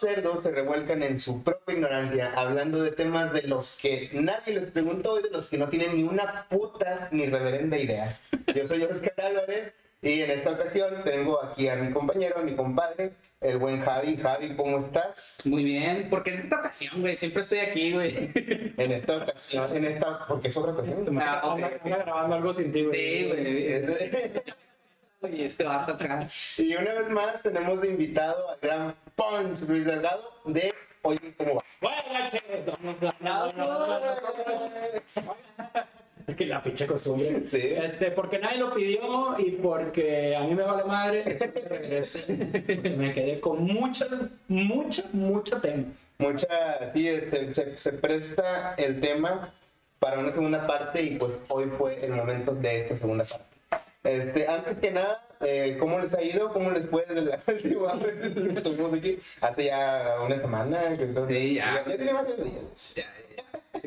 cerdos se revuelcan en su propia ignorancia, hablando de temas de los que nadie les preguntó y de los que no tienen ni una puta ni reverenda idea. Yo soy Oscar Álvarez y en esta ocasión tengo aquí a mi compañero, a mi compadre, el buen Javi. Javi, ¿cómo estás? Muy bien, porque en esta ocasión, güey, siempre estoy aquí, güey. En esta ocasión, en esta, porque es otra ocasión. Ah, ok, Anda- ok. anda grabando algo sin ti, güey. Sí, güey. Oye, este va a tocar. Y una vez más tenemos de invitado al gran Punch Luis Delgado de Oye, ¿cómo va? Bueno, che, vamos a- no, no, no. Es que la pinche costumbre. Sí. Este, porque nadie lo pidió y porque a mí me vale madre, regrese. Me quedé con mucho, mucho, mucho tema. Mucha, sí, este, se, se presta el tema para una segunda parte y pues hoy fue el momento de esta segunda parte. Este, antes que nada, eh, ¿cómo les ha ido? ¿Cómo les fue desde la última vez que estuvimos aquí? Hace ya una semana. Que entonces, Sí, ya. Ya, tiene varios días. Ya,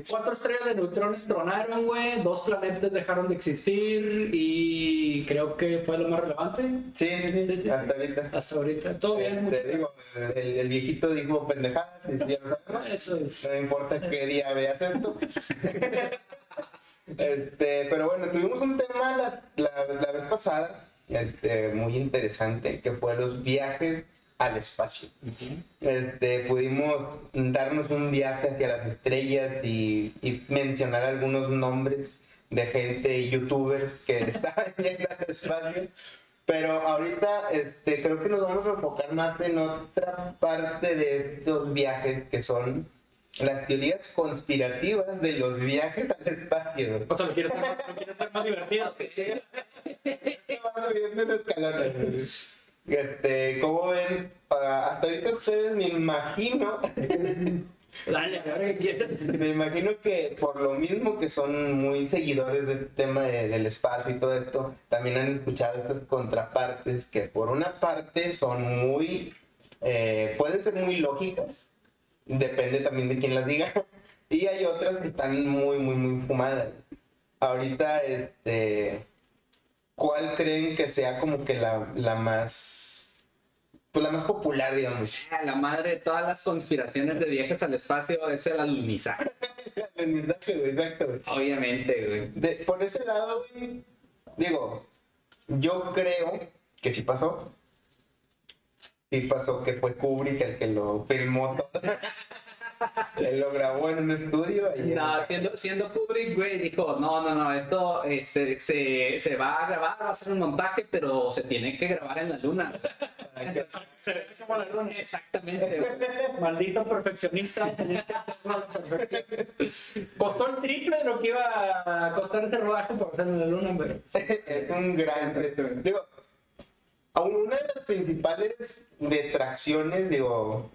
Cuatro estrellas de neutrones tronaron, güey. Dos planetas dejaron de existir y creo que fue lo más relevante Sí, sí, sí, Sí, sí, hasta ahorita. hasta ahorita. Todo bien, Este, digo, el, el viejito dijo pendejadas, y sí, ya lo sabemos. Eso es. No importa qué día veas esto. Este, pero bueno, tuvimos un tema las- la, la vez pasada, este, muy interesante, que fue los viajes al espacio. Este, pudimos darnos un viaje hacia las estrellas y, y mencionar algunos nombres de gente, youtubers que estaban en el espacio. Pero ahorita este, creo que nos vamos a enfocar más en otra parte de estos viajes que son las teorías conspirativas de los viajes al espacio. O sea, lo quieres hacer, lo quieres hacer más divertido. Este, ¿cómo ven? Hasta ahorita ustedes me imagino, Dale, ahora que quieres. me imagino que por lo mismo que son muy seguidores de este tema de- del espacio y todo esto, también han escuchado estas contrapartes que por una parte son muy, eh, pueden ser muy lógicas, depende también de quién las diga, y hay otras que están muy, muy, muy fumadas. Ahorita, este, ¿cuál creen que sea como que la, la más, pues la más popular, digamos? Ah, La madre de todas las conspiraciones de viajes al espacio es el alunizaje. El güey, Exacto, güey. Obviamente, güey. De- por ese lado, güey, digo, yo creo que sí pasó. Sí pasó que fue Kubrick el que lo filmó todo. Él lo grabó en un estudio. en No, siendo, siendo Kubrick, güey, dijo, no, no, no, esto este, se, se va a grabar, va a ser un montaje, pero se tiene que grabar en la luna. Se ve como la luna. Exactamente, güey. Maldito perfeccionista. tenía que hacerlo a la perfección. Costó el triple de lo que iba a costar ese rodaje por hacerlo en la luna, pero. es un gran. Digo, una de las principales detracciones, digo,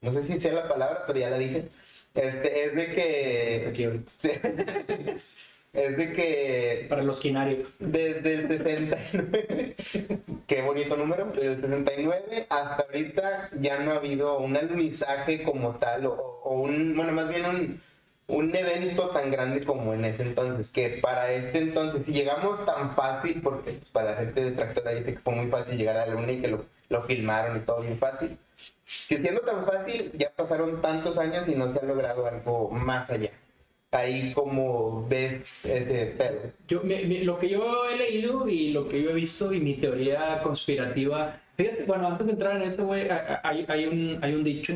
no sé si sea la palabra, pero ya la dije, este, es de que... Aquí ahorita. Sí. es de que Para los quinarios. desde el 69, qué bonito número, desde el 69 hasta ahorita ya no ha habido un alunizaje como tal, o, o un, bueno, más bien un, un evento tan grande como en ese entonces, que para este entonces, si llegamos tan fácil, porque pues, para la gente detractora dice que fue muy fácil llegar a la luna y que lo, lo filmaron y todo bien fácil, que siendo tan fácil, ya pasaron tantos años y no se ha logrado algo más allá. Ahí como ves ese pedo. Yo, mi- mi- lo que yo he leído y lo que yo he visto y mi teoría conspirativa, fíjate, bueno, antes de entrar en eso, güey, hay, hay, un, hay un dicho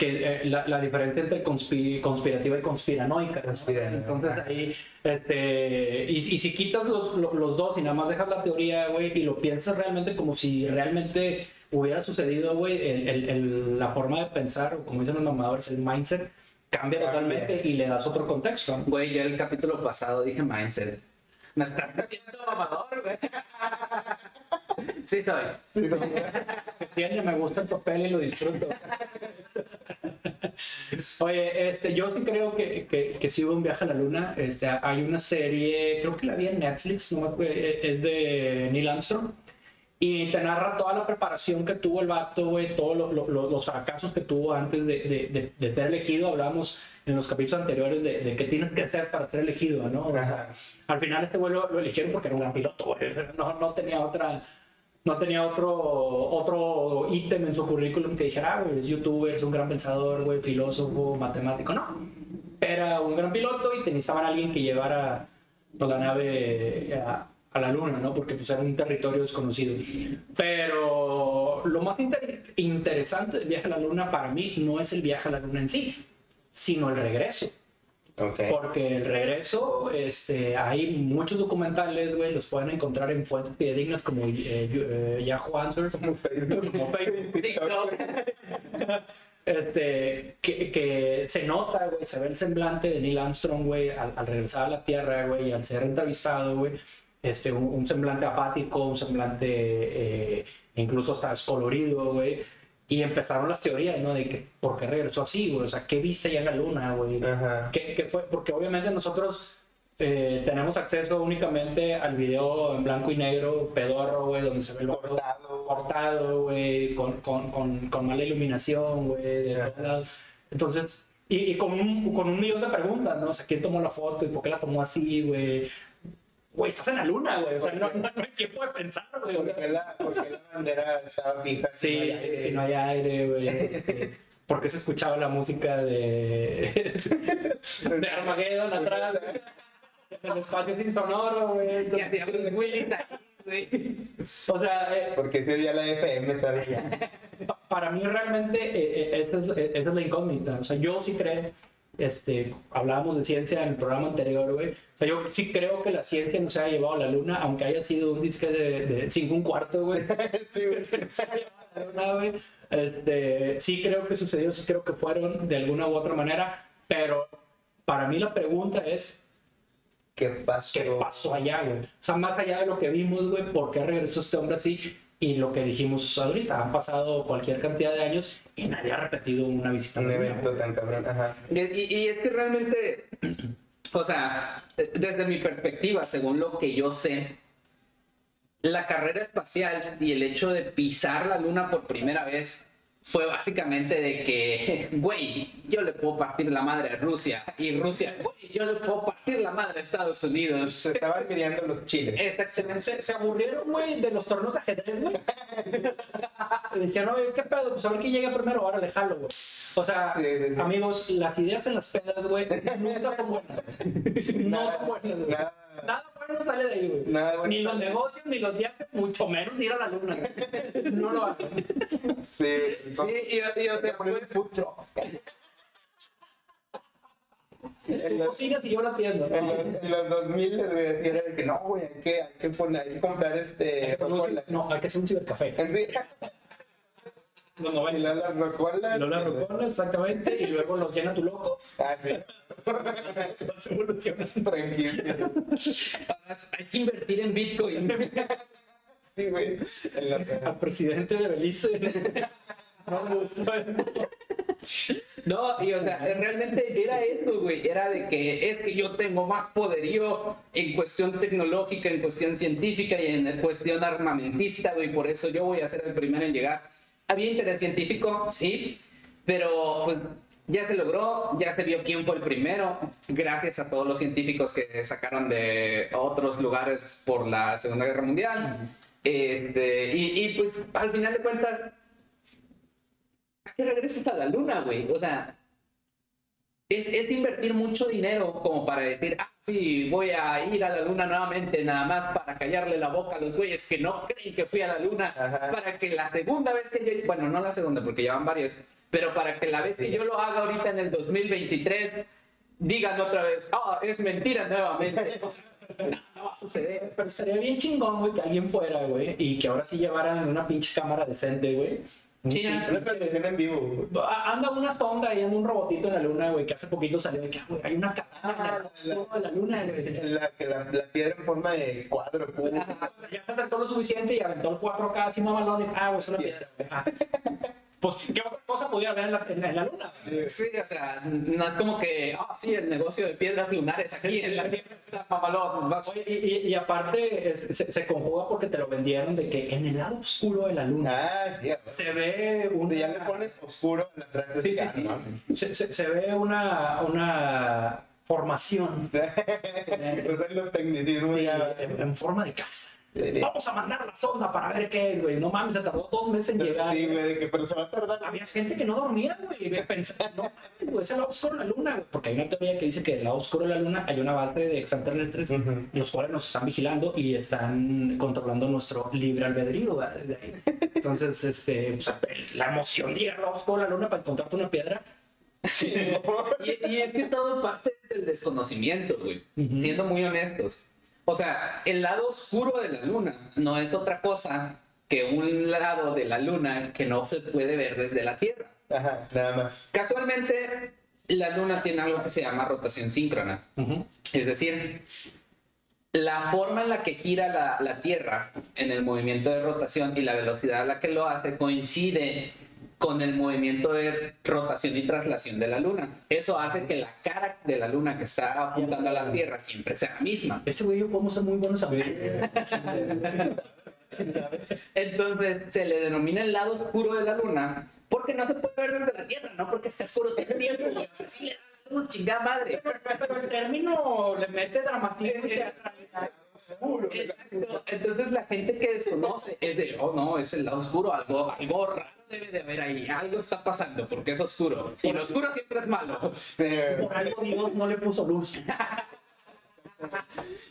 que eh, la, la diferencia entre conspi- conspirativa y conspiranoica. ¿no? Conspiranoica. Entonces ahí, este, y, y si quitas los, los, los dos y nada más dejas la teoría, güey, y lo piensas realmente como si realmente hubiera sucedido, güey, el, el- el- la forma de pensar, o como dicen los mamadores, el mindset, cambia totalmente y le das otro contexto. Güey, yo el capítulo pasado dije mindset. Me estás metiendo mamador, güey. Sí soy. Tiene, me gusta el papel y lo disfruto. Oye, este, yo sí creo que, que, que sí hubo un viaje a la luna. Este, hay una serie, creo que la vi en Netflix, no me acuerdo, eh, es de Neil Armstrong. Y te narra toda la preparación que tuvo el vato, güey, todos lo- lo- lo- los fracasos que tuvo antes de, de, de, de ser elegido. Hablamos en los capítulos anteriores de, de qué tienes que hacer para ser elegido, ¿no? O sea, al final este güey lo, lo eligieron porque era un gran piloto, güey. No, no tenía otra, No tenía otro, otro ítem en su currículum que dijera, ah, güey, es youtuber, es un gran pensador, güey, filósofo, matemático. No. Era un gran piloto y necesitaban a alguien que llevara pues, la nave a, a la luna, ¿no? Porque pues era un territorio desconocido. Pero lo más inter- interesante del viaje a la luna para mí no es el viaje a la luna en sí, sino el regreso. Porque el regreso, este, hay muchos documentales, güey, los pueden encontrar en fuentes fidedignas como eh, eh, Yahoo Answers, Como Facebook. como Facebook, TikTok. Este, que, que se nota, güey, se ve el semblante de Neil Armstrong, güey, al, al regresar a la Tierra, güey, al ser entrevistado, güey, este, un, un semblante apático, un semblante eh, incluso hasta descolorido, güey. Y empezaron las teorías, ¿no? De que, ¿por qué regresó así, güey? O sea, ¿qué viste ya en la luna, güey? ¿Qué, qué fue? Porque obviamente nosotros eh, tenemos acceso únicamente al video en blanco y negro, pedorro, güey, donde se ve el Cortado. cortado, güey, con, con, con, con mala iluminación, güey, de todos lados. Entonces, y, y con, un, con un millón de preguntas, ¿no? O sea, ¿quién tomó la foto y por qué la tomó así, güey? Güey, estás en la luna, güey. O sea, no, no, no hay tiempo de pensar, güey. O ¿Por sea, qué la, bandera estaba fija? si no Sí, hay aire? si no hay aire, güey. este, ¿Por qué se escuchaba la música de, de Armageddon atrás? En el espacio sin sonoro, güey. ¿Qué Entonces, hacía Bruce Willis ahí, güey? O sea, eh, Porque ese día la FM pa- para mí realmente eh, eh, esa, es, esa es la incógnita. O sea, yo sí creo, este, hablábamos de ciencia en el programa anterior, güey. O sea, yo sí creo que la ciencia no se ha llevado a la luna, aunque haya sido un disque de, de cinco un cuarto, güey. Sí, güey. Este, sí creo que sucedió, sí creo que fueron de alguna u otra manera, pero para mí la pregunta es, ¿Qué pasó? ¿qué pasó allá, güey? O sea, más allá de lo que vimos, güey, ¿por qué regresó este hombre así? Y lo que dijimos ahorita, han pasado cualquier cantidad de años y nadie ha repetido una visita. Un evento tan cabrón. Ajá. Y- y es que realmente, o sea, desde mi perspectiva, según lo que yo sé, la carrera espacial y el hecho de pisar la luna por primera vez fue básicamente de que, güey, yo le puedo partir la madre a Rusia y Rusia, güey, yo le puedo partir la madre a Estados Unidos. Se estaban midiendo los chiles. Exactamente. Se, se aburrieron, güey, de los torneos de ajedrez, güey. Y dijeron, oye, ¿qué pedo? Pues a ver quién llega primero, ahora le jalo, güey. O sea, Sí, sí, sí. amigos, las ideas en las pedas, güey, nunca son buenas. No son buenas, güey. Nada, Nada bueno sale de ahí, güey. Nada bueno Ni los negocios, ni los viajes, mucho menos ir a la luna. No lo hagan. sí. Sí, y, y, o sea, Poner food truck. En Tú los, sigas y yo la atiendo. en los, en los 2000 les voy a decir que no, güey, hay que, hay que, poner, hay que comprar este rocolas. No, hay que hacer un cibercafé. En sí, Los y 90. las las rocolas. Lo la rocola, exactamente, y luego los llena tu loco. Ah, sí. Vas evolucionando. Hay que invertir en Bitcoin. Sí, güey. En la- Al presidente de Belice. No me gustó. No, y o sea, realmente era eso, güey. Era de que es que yo tengo más poderío en cuestión tecnológica, en cuestión científica y en cuestión armamentista, güey. Por eso yo voy a ser el primero en llegar. Había interés científico, sí, pero pues ya se logró, ya se vio quién fue el primero, gracias a todos los científicos que sacaron de otros lugares por la Segunda Guerra Mundial. Este, y, pues al final de cuentas, ¿a qué regresas a la luna, güey? O sea, es, es invertir mucho dinero como para decir, ah, sí, voy a ir a la luna nuevamente, nada más para callarle la boca a los güeyes que no creen que fui a la luna, Ajá. para que la segunda vez que yo, bueno, no la segunda porque ya van varios, pero para que la vez que yo lo haga ahorita en el 2023, digan otra vez, ah, es mentira nuevamente. O sea, no, no va a suceder. Pero estaría bien chingón, güey, que alguien fuera, güey, y que ahora sí llevaran una pinche cámara decente, güey. Sí, Una transmisión en vivo, güey. Anda una sonda ahí, anda un robotito en la luna, güey, que hace poquito salió de que, ah, güey, hay una cámara en la- de la luna, güey. La que la, la piedra en forma de cuadro, cubo. O sea, ya se acercó lo suficiente y aventó el 4K así mamalón y, ah, güey, es una piedra, güey. Ah. Pues, ¿qué otra cosa pudiera haber en la, en la- en la luna? Sí. O sea, no es como que, ah, sí, el negocio de piedras lunares aquí en la Tierra está mamalón. Oye, y, aparte es- se, se conjuga porque te lo vendieron de que en el lado oscuro de la luna Ah, sí. se ve una... Ya le pones oscuro en la. Sí, sí. Se, se- se ve una, una formación ya. en, en forma de casa. Vamos a mandar la sonda para ver qué es, güey. No mames, se tardó dos meses en llegar. Sí, güey, que, pero se va a tardar. Había gente que no dormía, güey. Pensaba, no mames, güey, es el lado oscuro de la luna, güey. Porque hay una teoría que dice que el lado oscuro de la luna hay una base de extraterrestres, los cuales nos están vigilando y están controlando nuestro libre albedrío, ahí. Entonces, este, pues, la emoción de ir al lado oscuro de la luna para encontrarte una piedra. Y, y es que todo parte del desconocimiento, güey. Siendo muy honestos. O sea, el lado oscuro de la luna no es otra cosa que un lado de la luna que no se puede ver desde la Tierra. Ajá, nada más. Casualmente, la luna tiene algo que se llama rotación síncrona. Es decir, la forma en la que gira la, la Tierra en el movimiento de rotación y la velocidad a la que lo hace coincide con el movimiento de rotación y traslación de la Luna. Eso hace que la cara de la Luna que está apuntando a la Tierra siempre sea la misma. Ese güey y yo podemos ser muy buenos amigos. Entonces se le denomina el lado oscuro de la Luna porque no se puede ver desde la Tierra, no porque está oscuro todo el tiempo. güey. O sea, sí le da una chingada madre. Pero el término le mete dramatismo Exacto. Entonces la gente que desconoce es de, oh no, es el lado oscuro, algo, algo raro debe de haber ahí, algo está pasando porque es oscuro. Y lo oscuro siempre es malo. Por algo Dios no le puso luz.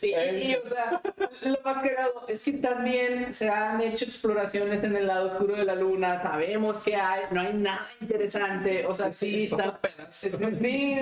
Y, y- y, o sea, lo más cagado es que también se han hecho exploraciones en el lado oscuro de la luna, sabemos que hay, no hay nada interesante, o sea, sí, está, es, sí,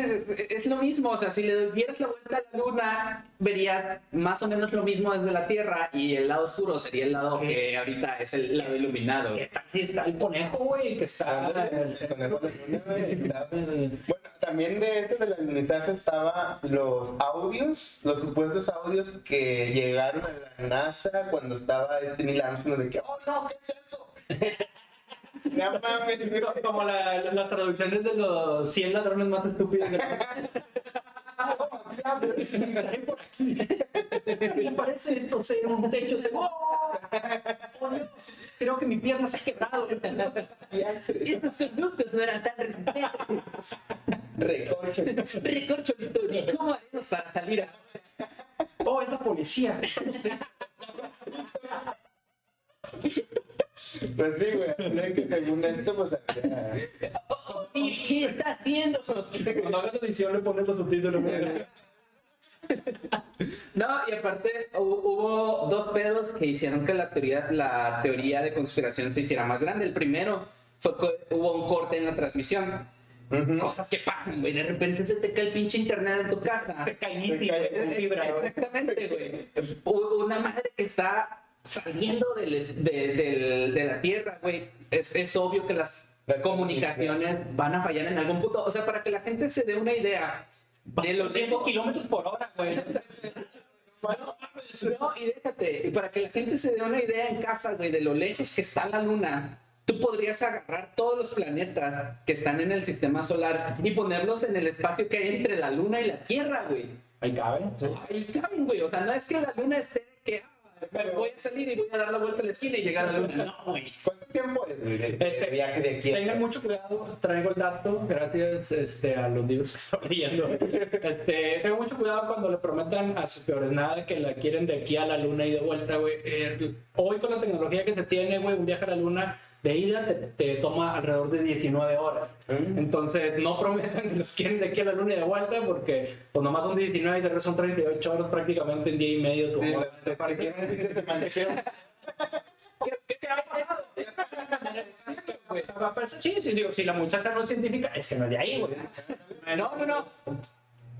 es lo mismo, o sea, si le dieras la vuelta a la luna, verías más o menos lo mismo desde la Tierra y el lado oscuro sería el lado que ahorita es el lado iluminado. ¿Qué tal si está el conejo, güey? Que está. Ándale, el conejo de luna, Bueno, también de esto del alunizaje estaba los audios, los supuestos audios que llegaron a la NASA cuando estaba este Neil Armstrong de que, oh no, ¿qué es eso? no mames, Como la- las traducciones de los 100 ladrones más estúpidos Caen por aquí. Me parece esto ser un techo. Se... ¡Oh! ¡Oh, Dios! Creo que mi pierna se ha quebrado. Estos conductos no eran tan resistentes. Recorcho. Recorcho Tony, ¿cómo haremos para salir a... ¡Oh, es la policía! Pues sí, güey, así que según esto, pues Oh, ¿Y qué está haciendo? Cuando hagas edición le pones los subtítulos. No, y aparte hu- hubo dos pedos que hicieron que la teoría, la teoría de conspiración se hiciera más grande. El primero fue que hubo un corte en la transmisión. Cosas que pasan, güey. De repente se te cae el pinche internet en tu casa. Te caíste fibra. Exactamente, güey. Una madre que está saliendo del de, del- de la Tierra, güey. Es, es obvio que las La comunicaciones van a fallar en algún punto. O sea, para que la gente se dé una idea de los 200 kilómetros por hora, güey. No, y déjate, para que la gente se dé una idea en casa, güey, de lo lejos que está la luna, tú podrías agarrar todos los planetas que están en el sistema solar y ponerlos en el espacio que hay entre la luna y la Tierra, güey. Ahí cabe. Ahí caben, güey. O sea, no es que la luna esté que voy a salir y voy a dar la vuelta a la esquina y llegar a la luna. No, güey. ¿Cuánto tiempo es güey, de, de Este, viaje de aquí? Tengan mucho cuidado, traigo el dato, gracias este, a los libros que estoy leyendo. Este, tengan mucho cuidado cuando le prometan a sus peores nada que la quieren de aquí a la luna y de vuelta, güey. Eh, hoy con la tecnología que se tiene, güey, un viaje a la luna de ida te, te toma alrededor de 19 horas. Mm. Entonces, no prometan que los quieren de aquí a la luna y de vuelta porque pues nomás son 19 y de son 38 horas prácticamente en día y medio. tu Sí, te- ¿Qué, ha pasado? Sí, sí, digo, si la muchacha no es científica, es que no es de ahí, güey. No, no, no.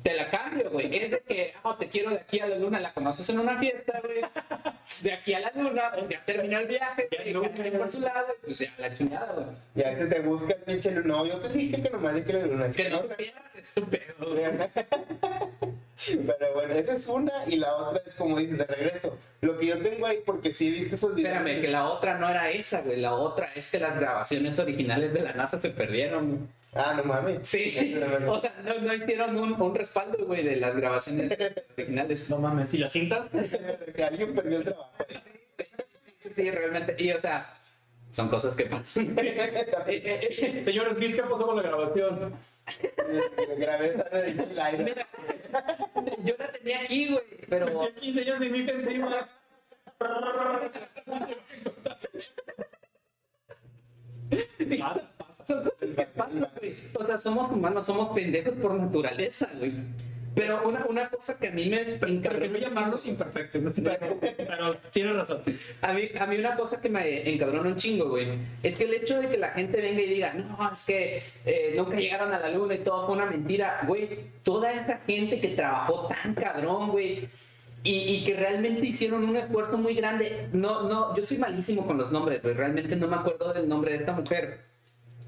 Te la cambio, güey. Es de que, oh, te quiero de aquí a la luna, la conoces en una fiesta, güey. De aquí a la luna, pues ya terminó el viaje, Ya no, por su lado, y pues ya la chingada, güey. Ya que te busca el pinche luna. No, yo te dije que nomás le quiero la luna. Que no pierdas es tu pedo, güey. Pero bueno, esa es una y la otra es como dices, de regreso. Lo que yo tengo ahí, porque sí he visto esos videos. Espérame, que la otra no era esa, güey. La otra es que las grabaciones originales de la NASA se perdieron. güey. Ah, no mames. Sí, o sea, no, no hicieron un, un respaldo, güey, de las grabaciones originales. No mames, si las cintas, Que alguien perdió el trabajo. Sí, sí, realmente. Y, o sea, son cosas que pasan. Señor Smith, ¿qué pasó con la grabación? Grabé esa de el aire. Mira, yo la tenía aquí, güey, pero Aquí, señor Smith, encima. Pasa, pasa. Son cosas que pasan, güey. O sea, somos humanos, somos pendejos por naturaleza, güey. Pero una, una cosa que a mí me Prefiero llamarlos imperfectos, ¿no? pero, pero tienes razón. A mí, a mí una cosa que me encabrona un chingo, güey, es que el hecho de que la gente venga y diga, no, es que eh, nunca llegaron a la luna y todo fue una mentira, güey, toda esta gente que trabajó tan cabrón, güey, y, y que realmente hicieron un esfuerzo muy grande, no, no, yo soy malísimo con los nombres, güey, realmente no me acuerdo del nombre de esta mujer,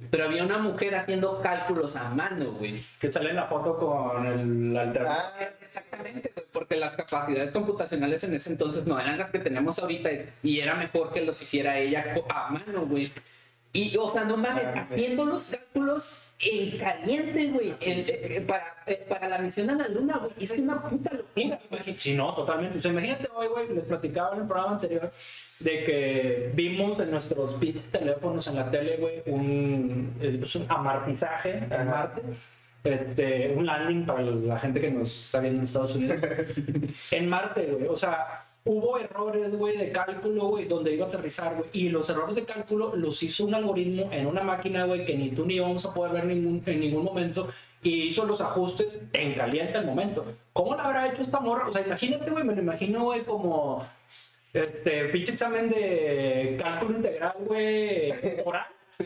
pero había una mujer haciendo cálculos a mano, güey. Que sale en la foto con el alternador. Ah, Exactamente, güey, porque las capacidades computacionales en ese entonces no eran las que tenemos ahorita y era mejor que los hiciera ella a mano, güey. Y, o sea, no mames, haciendo los cálculos en caliente, güey, en- eh, para, eh, para la misión a la luna, güey. Es una puta locura. Sí, no, totalmente. O sea, imagínate hoy, güey, les platicaba en el programa anterior de que vimos en nuestros pinches teléfonos en la tele, güey, un, eh, pues, un amartizaje en. Marte. Este, un landing para la gente que nos está viendo en Estados Unidos. en Marte, güey. O sea, hubo errores, güey, de cálculo, güey, donde iba a aterrizar, güey. Y los errores de cálculo los hizo un algoritmo en una máquina, güey, que ni tú ni yo vamos a poder ver ningún, en ningún momento. Y hizo los ajustes en caliente al momento. ¿Cómo lo habrá hecho esta morra? O sea, imagínate, güey, me lo imagino, güey, como este pinche examen de cálculo integral, güey, oral.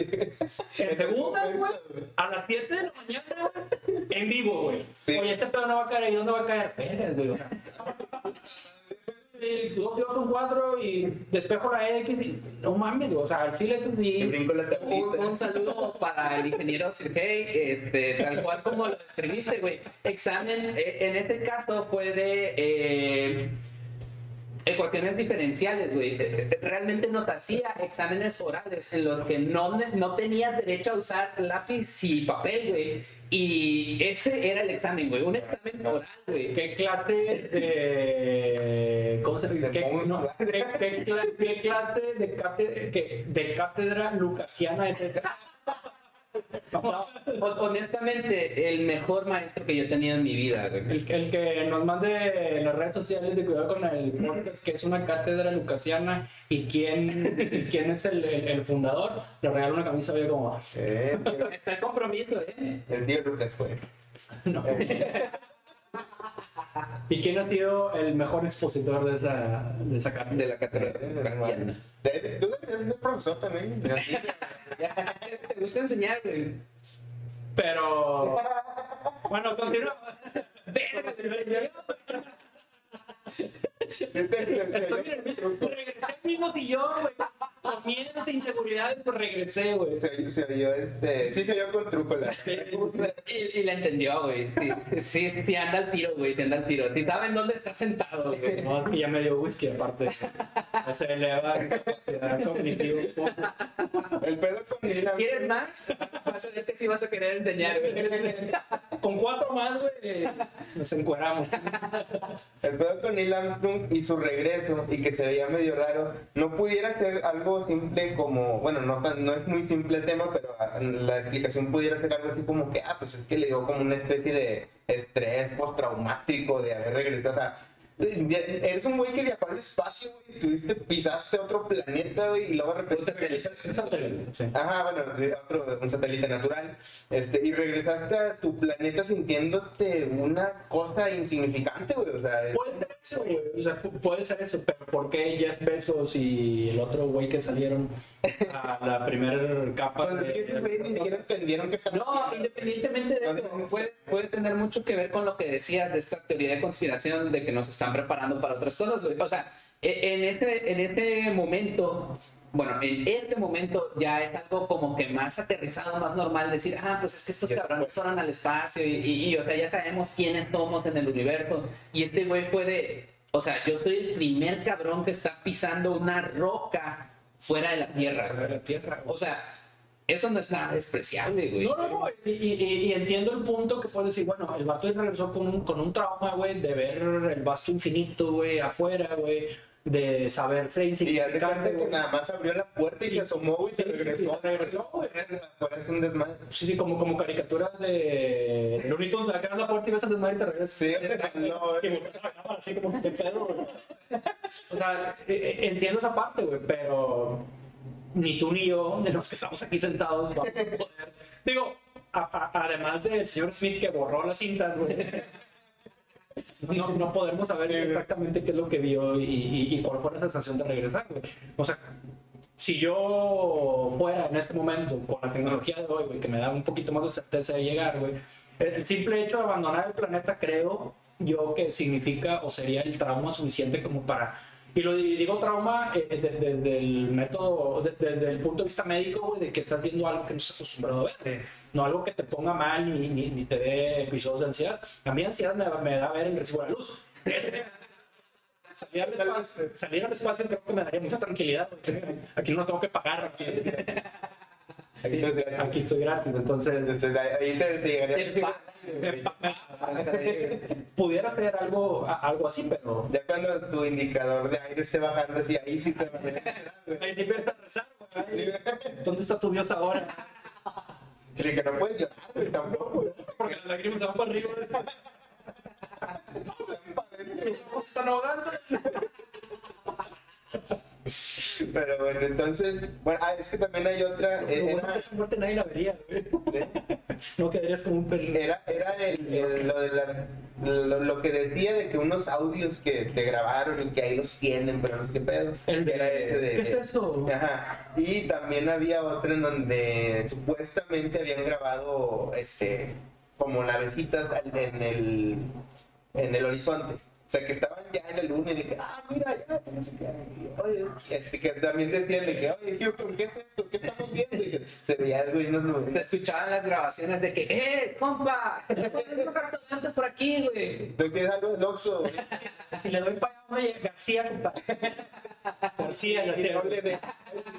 En segunda, güey, a las 7 de la mañana, güey, en vivo, güey. Sí. Oye, este pedo no va a caer, ¿y dónde va a caer? Vergas, güey, o sea. Y dos yo con cuatro y despejo la X y no mames, o sea, el chile es y así. Un, un saludo para el ingeniero Sergey, este, tal cual como lo escribiste, güey. Examen, eh, en este caso fue de eh, ecuaciones diferenciales, güey. Eh, Realmente nos hacía exámenes orales en los que no, no tenías derecho a usar lápiz y papel, güey. Y ese era el examen, güey. Un examen oral, güey. ¿Qué clase de. ¿Cómo se De ¿Qué, no, ¿qué, qué cla- qué clase de, cátedra, qué- de cátedra lucasiana es esa? Honestamente, el mejor maestro que yo he tenido en mi vida, güey. El, el que nos mande en las redes sociales de cuidado con el podcast, que es una cátedra lucasiana y quién, y quién es el, el- el fundador, le regala una camisa oye como. Eh, tío, Está el compromiso, ¿eh? el tío Lucas fue. No. ¿Y quién ha sido el mejor expositor de esa, de esa? De la castellana. De- Tú eres de profesor también. Te gusta enseñar, güey. Pero. Bueno, continúa. El- Estoy el regresé al mismo sillón, güey. Con miedos e inseguridades, pues regresé, güey. Se, se oyó este. Sí, se oyó con trúcula. Y, y la entendió, güey. Sí, sí, sí, anda al tiro, güey. Sí, anda al tiro. Sí saben dónde está sentado, güey. No, es que ya me dio whisky aparte. Ya se eleva mi capacidad cognitiva. un poco. El pedo con Nina. ¿Quieres más? Vas a ver que sí vas a querer enseñar, güey. Con cuatro más, güey, nos encueramos. El pedo con Neil Armstrong y su regreso y que se veía medio raro, no pudiera ser algo simple como, bueno, no, no es muy simple el tema, pero ah, la explicación pudiera ser algo así como que, ah, pues es que le dio como una especie de estrés postraumático de haber regresado, o eres un güey que viajó al espacio, güey, estuviste, pisaste otro planeta, güey, y luego de repente Un Un satélite, sí. Ajá, bueno, de otro, un satélite natural. Este, y regresaste a tu planeta sintiéndote una cosa insignificante, güey. O sea, es- Puede ser eso, güey. O sea, pu- puede ser eso, pero ¿por qué Jeff Bezos y el otro güey que salieron a la primera capa pues, esos güeyes ni siquiera entendieron que estaban No, independientemente de eso, puede, puede tener mucho que ver con lo que decías de esta teoría de conspiración de que nos están preparando para otras cosas. O sea, e- en este, en este momento, bueno, en este momento ya es algo como que más aterrizado, más normal decir, ah, pues es que estos cabrones fue. fueron al espacio y, y- y, o sea, ya sabemos quiénes somos en el universo. Y este güey fue de, o sea, yo soy el primer cabrón que está pisando una roca fuera de la Tierra. de la Tierra. O sea, eso no es nada despreciable, güey. No, no, no, y, y- y entiendo el punto que puedes decir, bueno, el vato regresó con un, con un trauma, güey, de ver el vasto infinito, güey, afuera, güey, de saberse Y haz de insignificante. cuenta que nada más abrió la puerta y se asomó güey, y se Sí, regresó. se regresó, güey. Es un desmadre. Sí, sí, como, como caricaturas de Looney Tunes, acá en la puerta y ves al desmadre y te regresas. Sí, no, Que así como que te pedo, güey. O sea, eh, eh, entiendo esa parte, güey, pero ni tú ni yo, de los que estamos aquí sentados, vamos a poder. Digo, a- a- además del señor Smith que borró las cintas, güey. No, no podemos saber exactamente qué es lo que vio y, y- y cuál fue la sensación de regresar, güey. O sea, si yo fuera en este momento con la tecnología de hoy, güey, que me da un poquito más de certeza de llegar, güey, el simple hecho de abandonar el planeta, creo yo que significa o sería el trauma suficiente como para. Y lo di- digo trauma eh, de- desde el método, de- desde el punto de vista médico, güey, de que estás viendo algo que no estás acostumbrado a ver. No algo que te ponga mal ni te dé episodios de ansiedad. A mí ansiedad me, me da ver el recibo de la luz. Salir al, espacio, salir al espacio creo que me daría mucha tranquilidad. porque Aquí no tengo que pagar. Aquí, gratis. aquí estoy gratis. Entonces, Entonces ahí te, te llegaría. Te pudiera ser algo, algo así, pero Ya cuando tu indicador de aire esté bajando así, ahí sí te va a ahí sí empiezas a rezar. güey. ¿Dónde está tu Dios ahora? Y que no puedes llorar, güey, tampoco. Porque las lágrimas se van para arriba. Mis ojos están ahogando. Pero bueno, entonces, bueno, ah, es que también hay otra, eh, bueno era, que esa muerte nadie la vería, güey. No quedarías como un perro. era, era el, el- lo, de las, lo, lo que decía de que unos audios que se grabaron y que ahí los tienen, pero no sé qué pedo. El era ese de... ¿Qué es eso? Ajá. Y también había otro en donde supuestamente habían grabado este como navecitas en el en el horizonte. O sea, que estaban ya en el lunes y de que, ah, mira, ya, que no sé qué. Oye, este, que también decían de que, oye, Houston, ¿qué es esto? ¿Qué estamos viendo? Y que se veía algo y Se nubes. escuchaban las grabaciones de que, ¡eh, compa! ¿no tienes un restaurante por aquí, güey? ¿No quieres algo del Oxxo? Si le doy para allá, García, compa. García, Y no le de,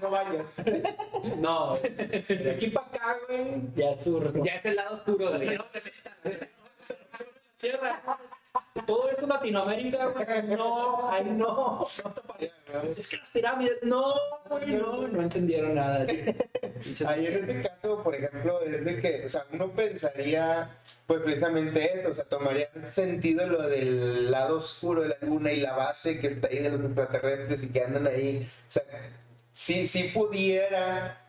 no vayas. No, de aquí para acá, güey, ya es su. Ya es el lado oscuro, güey. Tierra. Todo esto en Latinoamérica, güey, no, ay, no. Es que las pirámides, no, güey, no, no entendieron nada. Ahí en este caso, por ejemplo, es de que, o sea, uno pensaría, pues precisamente eso, o sea, tomaría sentido lo del lado oscuro de la luna y la base que está ahí de los extraterrestres y que andan ahí. O sea, sí, sí pudiera,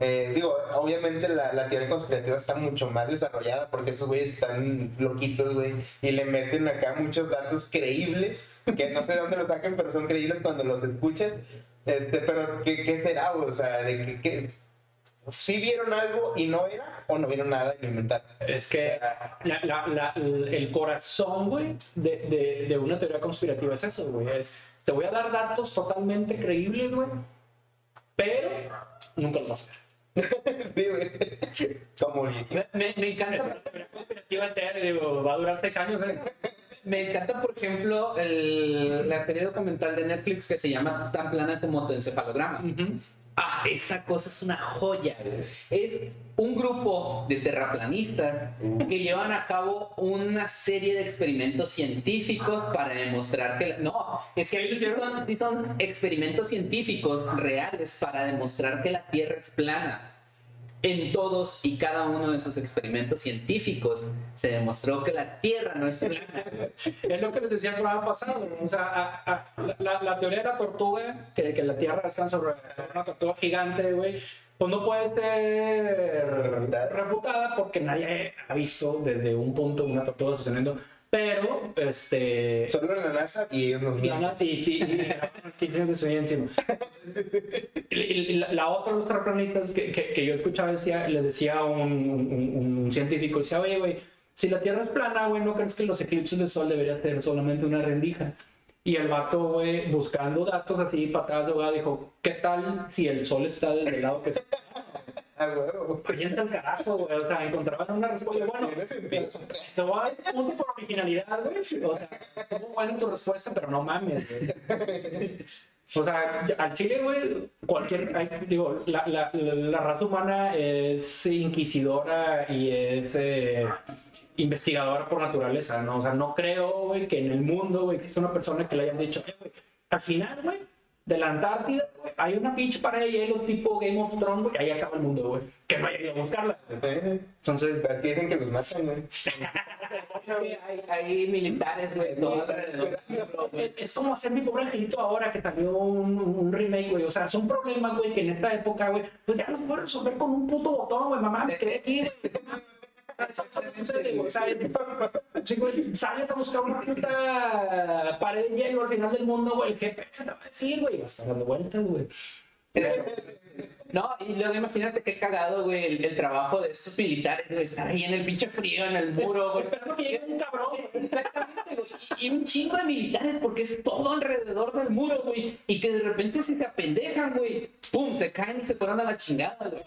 eh, digo, obviamente la, la teoría conspirativa está mucho más desarrollada porque esos güeyes están loquitos, güey, y le meten acá muchos datos creíbles, que no sé de dónde los sacan, pero son creíbles cuando los escuchas. Este, pero ¿qué, qué será, güey? O sea, de que, que si vieron algo y no era, o no vieron nada y lo inventaron. Es que la- la- la- el corazón, güey, de, de, de una teoría conspirativa es eso, güey. Es, te voy a dar datos totalmente creíbles, güey, pero nunca los vas a ver. Güey. Como Me, me, me encanta, digo, va a durar seis años, ¿eh? me encanta, por ejemplo, el- la serie documental de Netflix que se llama Tan plana como tu encefalograma. Ujú. Ah, esa cosa es una joya, güey. Es un grupo de terraplanistas que llevan a cabo una serie de experimentos científicos para demostrar que... la- No, es que ¿Qué aquí sí hicieron? son, sí son experimentos científicos reales para demostrar que la Tierra es plana. En todos y cada uno de esos experimentos científicos se demostró que la Tierra no es plana. Es lo que les decía el programa pasado, o sea, a- a- la, la teoría de la tortuga, que, que la Tierra descansa sobre, sobre una tortuga gigante, güey, pues no puede ser refutada porque nadie ha visto desde un punto una tortuga sosteniendo, pero, este... Solo en la NASA y ellos nos. Lana- y, y, y 15 años de encima. Y- y la, la otra terraplanistas que, que, que yo escuchaba decía, le decía a un, un, un científico, decía, oye, güey, si la Tierra es plana, güey, ¿no crees que los eclipses de sol debería ser solamente una rendija? Y el vato, güey, buscando datos así, patadas de ahogado, dijo, ¿qué tal si el sol está desde el lado que se... Ah, huevo. Piensa el carajo, güey, o sea, encontraban una respuesta, bueno, te voy a dar un punto por originalidad, güey. O sea, estuvo buena tu respuesta, pero no mames, güey. O sea, al chile, güey, cualquier. digo, la, la, la, la raza humana es inquisidora y es eh, investigadora por naturaleza, ¿no? O sea, no creo, güey, que en el mundo, güey, exista una persona que le hayan dicho, "Eh, güey, al final, güey, de la Antártida, güey, hay una pinche pared de hielo tipo Game of Thrones, güey, ahí acaba el mundo, güey. Que no haya ido a buscarla. Sí. Entonces, Aquí dicen que los matan, güey. Hay, hay militares, güey, todo alrededor. es, como hacer mi pobre angelito ahora que salió un, un remake, güey. O sea, son problemas, güey, que en esta época, güey, pues ya los puedes resolver con un puto botón, güey. Mamá, me quedé aquí, sales a buscar una puta pared de hielo al final del mundo, güey. El GPS te va a decir, güey, vas a estar dando vueltas, güey. No, y luego imagínate qué cagado, güey, el, el trabajo de estos militares, güey, estar ahí en el pinche frío, en el muro, güey. Esperando que llegue un cabrón, güey. Exactamente, güey. Y, un chingo de militares porque es todo alrededor del muro, güey. Y que de repente se te apendejan, güey. Pum, se caen y se fueron a la chingada, güey.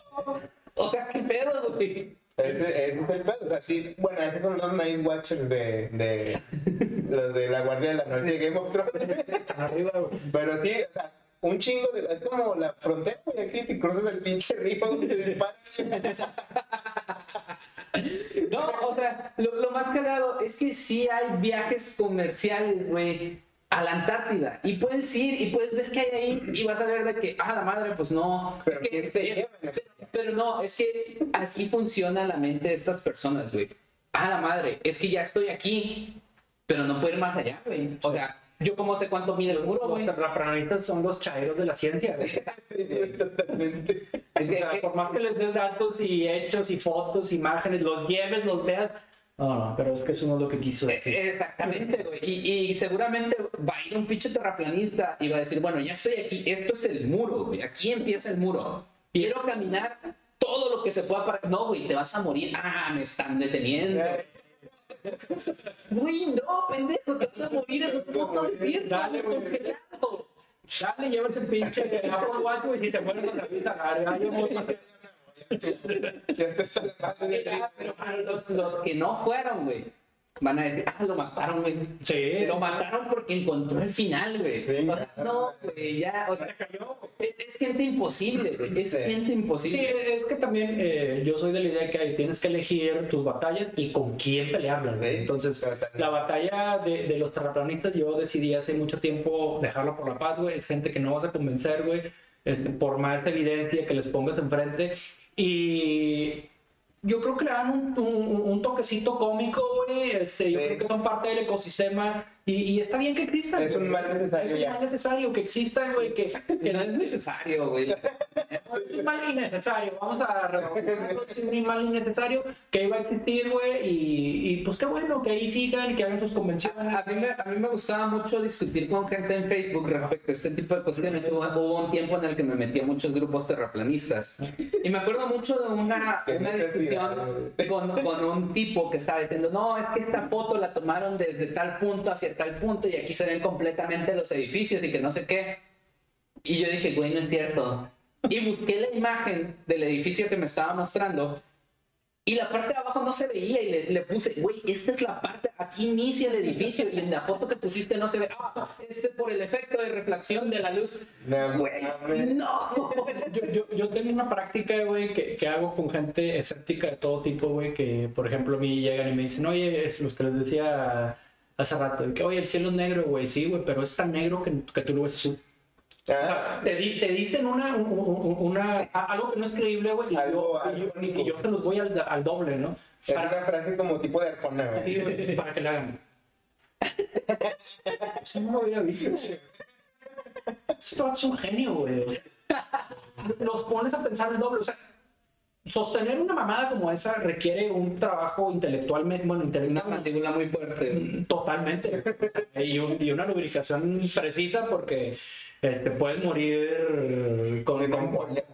O sea, qué pedo, güey. Ese, ese es el pedo. O sea, sí, bueno, esos son los Night Watchers de, de los de la Guardia de la Noche de Game of Thrones. Están arriba, güey. Pero sí, o sea, un chingo de. Es como la frontera, güey, aquí si cruzas el pinche río, te disparan. No, o sea, lo, lo más cagado es que sí hay viajes comerciales, güey, a la Antártida. Y puedes ir y puedes ver qué hay ahí y vas a ver de que, ah, la madre, pues no. Pero es que, ¿quién te eh, lleva? pero, pero no, es que así funciona la mente de estas personas, güey. Ah, la madre, es que ya estoy aquí, pero no puedo ir más allá, güey. O sea, yo cómo sé cuánto mide el muro, güey. Los terraplanistas son los chairos de la ciencia, güey. Totalmente. O sea, por más que les des datos y hechos y fotos, imágenes, los lleves, los veas. No, no, pero es que eso no es lo que quiso Eh, decir. Exactamente, güey. Y, y seguramente va a ir un pinche terraplanista y va a decir, bueno, ya estoy aquí, esto es el muro, güey. Aquí empieza el muro. Quiero caminar todo lo que se pueda para... No, güey, te vas a morir. Ah, me están deteniendo. Güey, no, pendejo, te vas a morir en un puto desierto, Dale, congelado. Dale, llévate el pinche Apple Watch, güey, si te empezó la. Pero para los, los que no fueron, güey, van a decir, ah, lo mataron, güey. Sí. Lo mataron porque encontró el final, güey. Sí, O sea, no, güey, ya, o sea, Se cayó, es, es gente imposible, güey. Es Sí. gente Sí, imposible. es que también eh, yo soy de la idea que ahí tienes que elegir tus batallas y con quién pelearlas. güey. Sí, Entonces, la batalla de, de los terraplanistas, yo decidí hace mucho tiempo dejarla por la paz, güey. Es gente que no vas a convencer, güey, este, por más evidencia que les pongas enfrente. Y yo creo que le dan un, un- un toquecito cómico, güey. Este, Yo creo que son parte del ecosistema y, y está bien que existan. Es un mal necesario Es un mal necesario que existan, güey, que, que no es necesario, güey. es un mal innecesario, vamos a es un mal innecesario que iba a existir, güey, y, y pues qué bueno que ahí sigan y que hagan sus convenciones. A mí, me, a mí me gustaba mucho discutir con gente en Facebook respecto a este tipo de cuestiones. Hubo, hubo un tiempo en el que me metí a muchos grupos terraplanistas. Y me acuerdo mucho de una, una discusión con, con un tipo que estaba diciendo, no, es que esta foto la tomaron desde tal punto hacia tal punto y aquí se ven completamente los edificios y que no sé qué. Y yo dije, güey, no es cierto. Y busqué la imagen del edificio que me estaba mostrando y la parte de abajo no se veía y le, le puse, güey, esta es la parte, aquí inicia el edificio y en la foto que pusiste no se ve, ah, este es por el efecto de reflexión de la luz. No, Güey, no. Yo, yo, yo tengo una práctica, güey, que, que hago con gente escéptica de todo tipo, güey, que por ejemplo a mí llegan y me dicen, oye, es los que les decía hace rato, que oye, el cielo es negro, güey, sí, güey, pero es tan negro que, que tú lo ves azul. O Ah, sea, te, di- te dicen una, un- un- una, a- algo que no es creíble, güey, y, Algo- yo, y yo- algo único. y yo se los voy al, al doble, ¿no? Es Para, una frase como tipo de Arjona, güey. para que le hagan. Eso no lo había visto. Esto es un genio, güey. Los pones a pensar el doble. O sea, sostener una mamada como esa requiere un trabajo intelectualmente, bueno, Una intelectual mandíbula muy fuerte. totalmente. Y, un- y una lubricación precisa porque este, puedes morir con,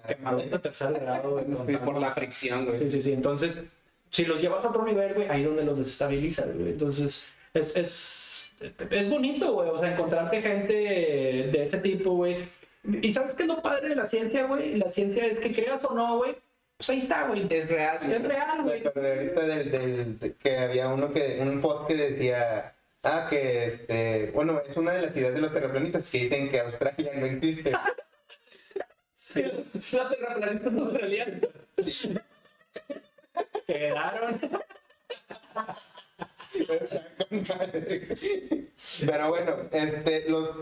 quemadura de tercer grado. Sí, por la fricción, güey. Sí, sí, sí. Entonces, si los llevas a otro nivel, güey, ahí donde los desestabilizas, güey. Entonces, es, es, es bonito, güey. O sea, encontrarte gente de ese tipo, güey. ¿Y sabes qué es lo padre de la ciencia, güey? La ciencia es que creas o no, güey. Pues ahí está, güey. Es real, güey. Es real, güey. Pero de ahorita del, del- de- que había uno que, un post que decía, ah, que este, bueno, es una de las ideas de los terraplanistas que dicen que Australia no existe. Los terraplanistas australianos. Quedaron. Pero bueno, este, los,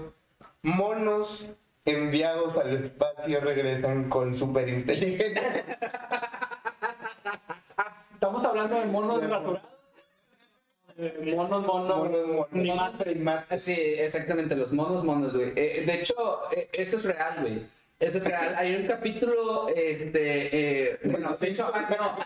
monos enviados al espacio regresan con superinteligencia. Estamos hablando de monos rasurados. Eh, Monos, monos, Monos, monos. Primates. Sí, exactamente, los monos, monos, güey. Eh, de hecho, eh, eso es real, güey. Eso es real. Hay un capítulo, este, eh, bueno, de hecho, ah,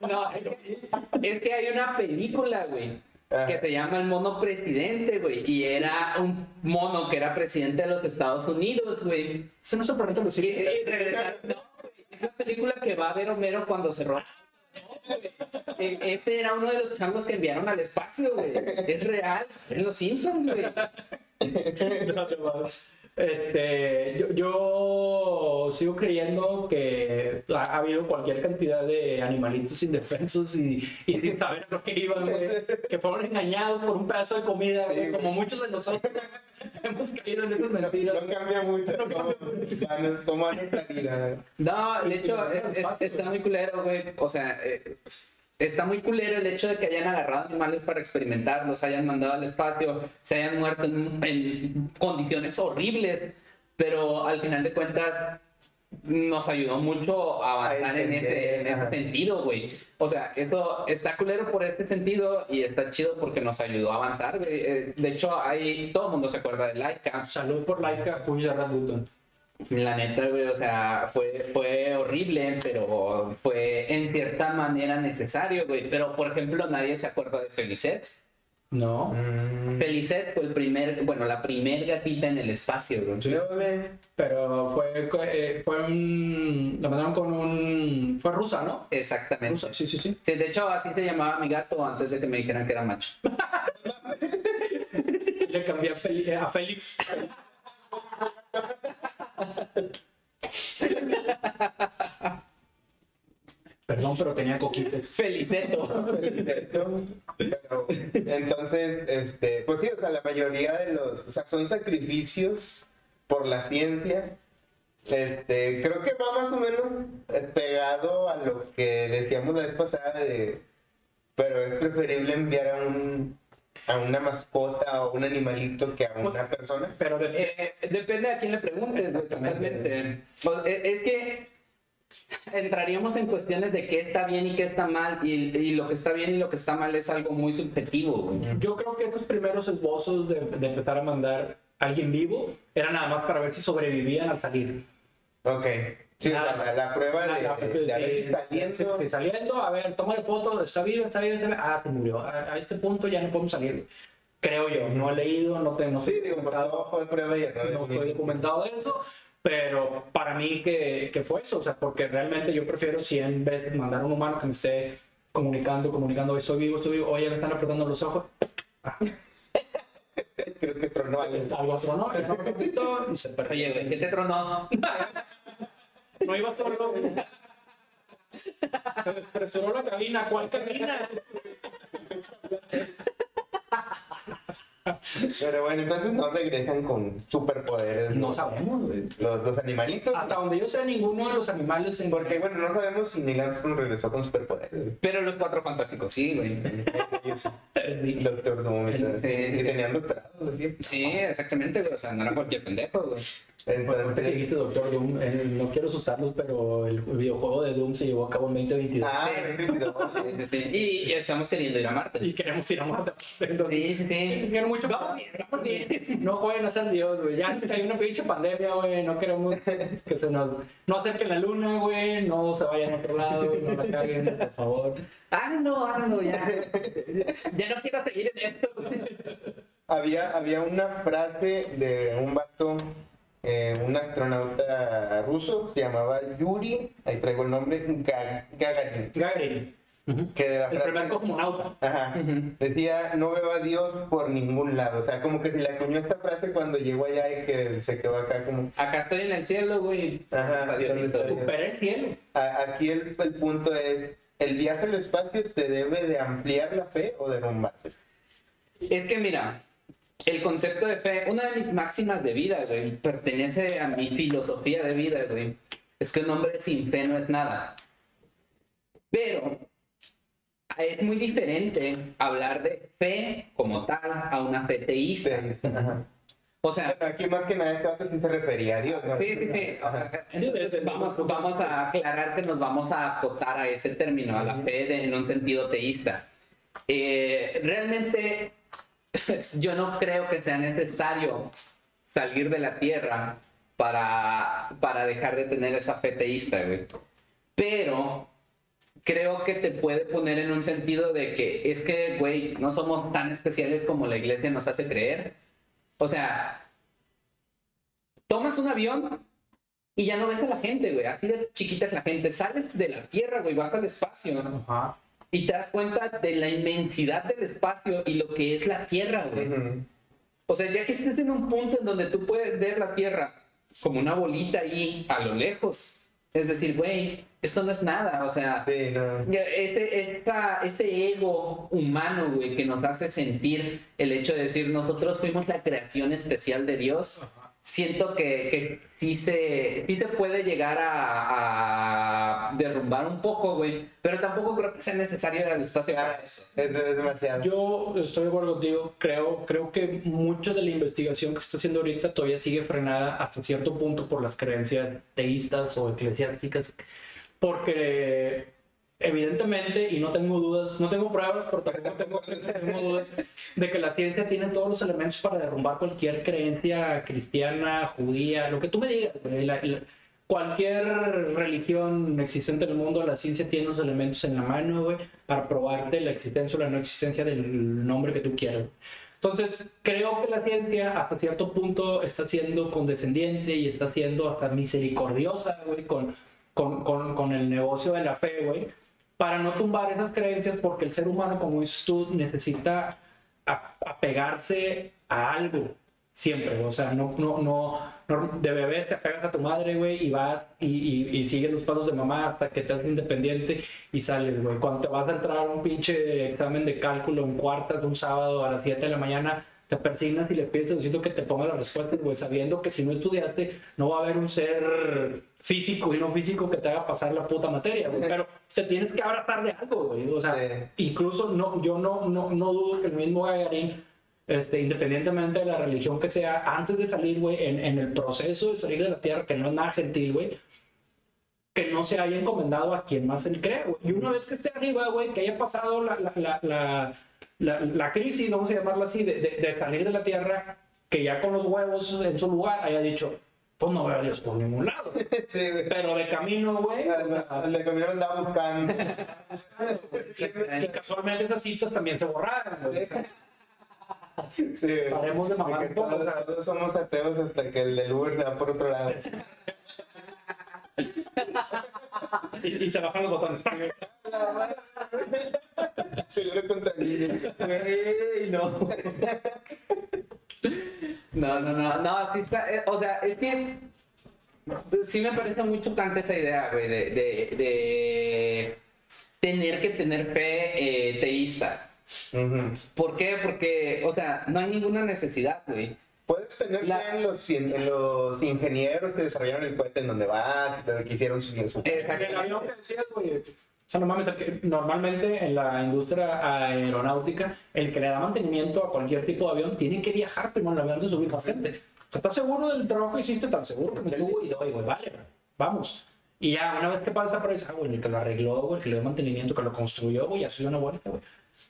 no, no, es que, es que hay una película, güey, que se llama El Mono Presidente, güey, y era un mono que era presidente de los Estados Unidos, güey. No se Y, Lucía. y regresar, no, güey, es la película que va a ver Homero cuando se roba. No, güey. E- Ese era uno de los changos que enviaron al espacio, güey. Es real, en los Simpsons, güey. Este, yo, yo sigo creyendo que ha, ha habido cualquier cantidad de animalitos indefensos y, y sin saber a lo que iban, güey, que fueron engañados por un pedazo de comida, güey, como muchos de nosotros hemos caído en esas mentiras. No cambia mucho. No, toman nuestra vida. No, de hecho, es- es- está muy culero, güey. O sea, eh, está muy culero el hecho de que hayan agarrado animales para experimentarlos, hayan mandado al espacio, se hayan muerto en, en condiciones horribles, pero al final de cuentas nos ayudó mucho a avanzar A en ese, en ese entender, ajá. sentido, güey. O sea, eso está culero por este sentido y está chido porque nos ayudó a avanzar, güey. Eh, De hecho, ahí todo el mundo se acuerda de Laika. Salud por Laika, push Button. La neta, güey, o sea, fue, fue horrible, pero fue en cierta manera necesario, güey. Pero, por ejemplo, nadie se acuerda de Felicet. No. Mm. Felicet fue el primer, bueno, la primer gatita en el espacio, güey. Pero fue, eh, fue un. La mandaron con un. Fue rusa, ¿no? Exactamente. Rusa, sí, sí, sí. Sí, de hecho, así se llamaba mi gato antes de que me dijeran que era macho. Le cambié a, eh, a Félix. Perdón, pero tenía coquites. Feliceto. Pero, entonces, este, pues sí, o sea, la mayoría de los, o sea, son sacrificios por la ciencia. Este, creo que va más o menos eh, pegado a lo que decíamos la vez pasada de, pero es preferible enviar a un, a una mascota o un animalito que a una persona. Pero de, Eh, depende a quién le preguntes, güey, totalmente. Eh, Es que entraríamos en cuestiones de qué está bien y qué está mal, y, y lo que está bien y lo que está mal es algo muy subjetivo, güey. yo creo que esos primeros esbozos de, de empezar a mandar a alguien vivo era nada más para ver si sobrevivían al salir. Ok. Sí, o sea, Nada la, la prueba de, Ah, de- de a ver si sí, saliendo. sí, sí, saliendo, a ver, toma foto, está vivo, está vivo, está vivo. ah, se murió. A, a este punto ya no podemos salir. Creo yo, no he leído, no tengo. Sí, digo, de prueba y error. no estoy documentado de eso, pero para mí que, que fue eso, o sea, porque realmente yo prefiero 100 veces mandar a un humano que me esté comunicando, comunicando, estoy vivo, estoy vivo, oye, me están apretando los ojos, Creo que tronó algo. algo otro, ¿no? Ya no me contestó y se perdió. Oye, güey, ¿qué te tronó? No iba solo. Se despresuró la cabina, ¿cuál cabina? Pero bueno, entonces no regresan con superpoderes. No sabemos, güey. Los, los animalitos. Hasta donde yo sé, ninguno de los animales en... Porque bueno, no sabemos si Neil Armstrong regresó con superpoderes. Pero los cuatro fantásticos, sí, güey. Ellos. Doctor Doom. y todo. Sí. Y tenían doctorado. ¿sí? Sí, exactamente, güey. O sea, no era cualquier pendejo, güey. Ahorita que dijiste Doctor Doom, eh, no quiero asustarlos, pero el videojuego de Doom se llevó a cabo en 2022. ah, 22. Sí, sí, sí. Y, y estamos queriendo ir a Marte. Y queremos ir a Marte. Entonces, Sí, sí, sí. Quiero mucho Vamos bien, vamos bien. No jueguen a ser Dios, güey. Ya antes que hay una pinche pandemia, güey. No queremos que se nos. No acerquen la luna, güey. No se vayan a otro lado, güey. No la caguen, por favor. Háganlo, háganlo ya. Ya no quiero seguir en esto, güey. Había, había una frase de un vato, eh, un astronauta ruso, se llamaba Yuri, ahí traigo el nombre, Ga- Gagarin, Gagarin, que de la el primer frase... cosmonauta. Ajá. Decía, no veo a Dios por ningún lado. O sea, como que se le acuñó esta frase cuando llegó allá y que se quedó acá como... Acá estoy en el cielo, güey. Ajá, Está Diosito. ¿dónde Supera el cielo. A- aquí el, el punto es, ¿el viaje al espacio te debe de ampliar la fe o derrumbarte? Es que mira, el concepto de fe, una de mis máximas de vida, güey, pertenece a mi filosofía de vida, güey. Es que un hombre sin fe no es nada. Pero es muy diferente hablar de fe como tal a una fe teísta. Ajá. O sea, Aquí más que nada este vato sí se refería a Dios, ¿no? Sí, sí, sí. Entonces vamos, vamos a aclarar que nos vamos a acotar a ese término, a la fe de- en un sentido teísta. Eh, realmente yo no creo que sea necesario salir de la tierra para, para dejar de tener esa fe teísta, güey. Pero creo que te puede poner en un sentido de que es que, güey, no somos tan especiales como la iglesia nos hace creer. O sea, tomas un avión y ya no ves a la gente, güey. Así de chiquita es la gente. Sales de la tierra, güey, vas al espacio Ajá. Y te das cuenta de la inmensidad del espacio y lo que es la tierra, güey. O sea, ya que estés en un punto en donde tú puedes ver la tierra como una bolita ahí a lo lejos, es decir, güey, esto no es nada, o sea, Sí, no. ya, este, esta, ese ego humano, güey, que nos hace sentir el hecho de decir nosotros fuimos la creación especial de Dios, siento que, que sí, se, sí se puede llegar a, a derrumbar un poco, güey, pero tampoco creo que sea necesario al espacio para eso. Es, es demasiado. Yo estoy de acuerdo contigo. Creo, creo que mucha de la investigación que se está haciendo ahorita todavía sigue frenada hasta cierto punto por las creencias teístas o eclesiásticas. Porque evidentemente, y no tengo dudas, no tengo pruebas, pero tampoco tengo, tengo dudas de que la ciencia tiene todos los elementos para derrumbar cualquier creencia cristiana, judía, lo que tú me digas. La- la- cualquier religión existente en el mundo, la ciencia tiene los elementos en la mano, güey, para probarte la existencia o la no existencia del nombre que tú quieras. Entonces, creo que la ciencia hasta cierto punto está siendo condescendiente y está siendo hasta misericordiosa, güey, con, con, con, con el negocio de la fe, güey, para no tumbar esas creencias porque el ser humano, como dices tú, necesita apegarse a algo siempre, o sea, no, no, no, no- de bebés te apegas a tu madre, güey, y vas y, y, y sigues los pasos de mamá hasta que te haces independiente y sales, güey. Cuando te vas a entrar a un pinche examen de cálculo en cuartas un sábado a las 7 de la mañana, te persignas y le pides a Diosito que te ponga las respuestas, güey, sabiendo que si no estudiaste, no va a haber un ser físico y no físico que te haga pasar la puta materia, güey. Pero te tienes que abrazar de algo, güey. O sea, Sí. incluso no, yo no, no, no dudo que el mismo Gagarín, este, independientemente de la religión que sea, antes de salir, güey, en, en el proceso de salir de la tierra, que no es nada gentil, güey, que no se haya encomendado a quien más él cree, güey. Y una vez que esté arriba, güey, que haya pasado la, la, la, la, la- la crisis, vamos a llamarla así, de, de- de salir de la tierra, que ya con los huevos en su lugar haya dicho, pues no veo a Dios por ningún lado. Sí, güey. Pero de camino, güey, de camino andaba buscando. y casualmente esas citas también se borraron, güey. Sí. Paremos de mamar un poco, todos, o sea. todos somos ateos hasta que el del Uber se va por otro lado. Y, y se bajan los botones. Se lo contra mí. Ey, no. No, no, no, no, sí está, eh, o sea, es que sí me parece muy chocante esa idea, güey, de, de, de tener que tener fe eh, teísta. ¿Por qué? Porque, o sea, no hay ninguna necesidad, güey. Puedes tener La- fe en los, cien- en los ingenieros que desarrollaron el cohete en donde vas, que hicieron su. El avión que decías, güey. O sea, no mames, el que- normalmente en la industria aeronáutica, el que le da mantenimiento a cualquier tipo de avión tiene que viajar primero en el avión antes de subir paciente. O sea, ¿estás seguro del trabajo que hiciste? ¿Tan seguro como tú? Y doy, güey, vale, vamos. Y ya, una vez que pasa por esa, güey, el que lo arregló, güey, el que le dio mantenimiento, que lo construyó, güey, ya se dio una vuelta, güey.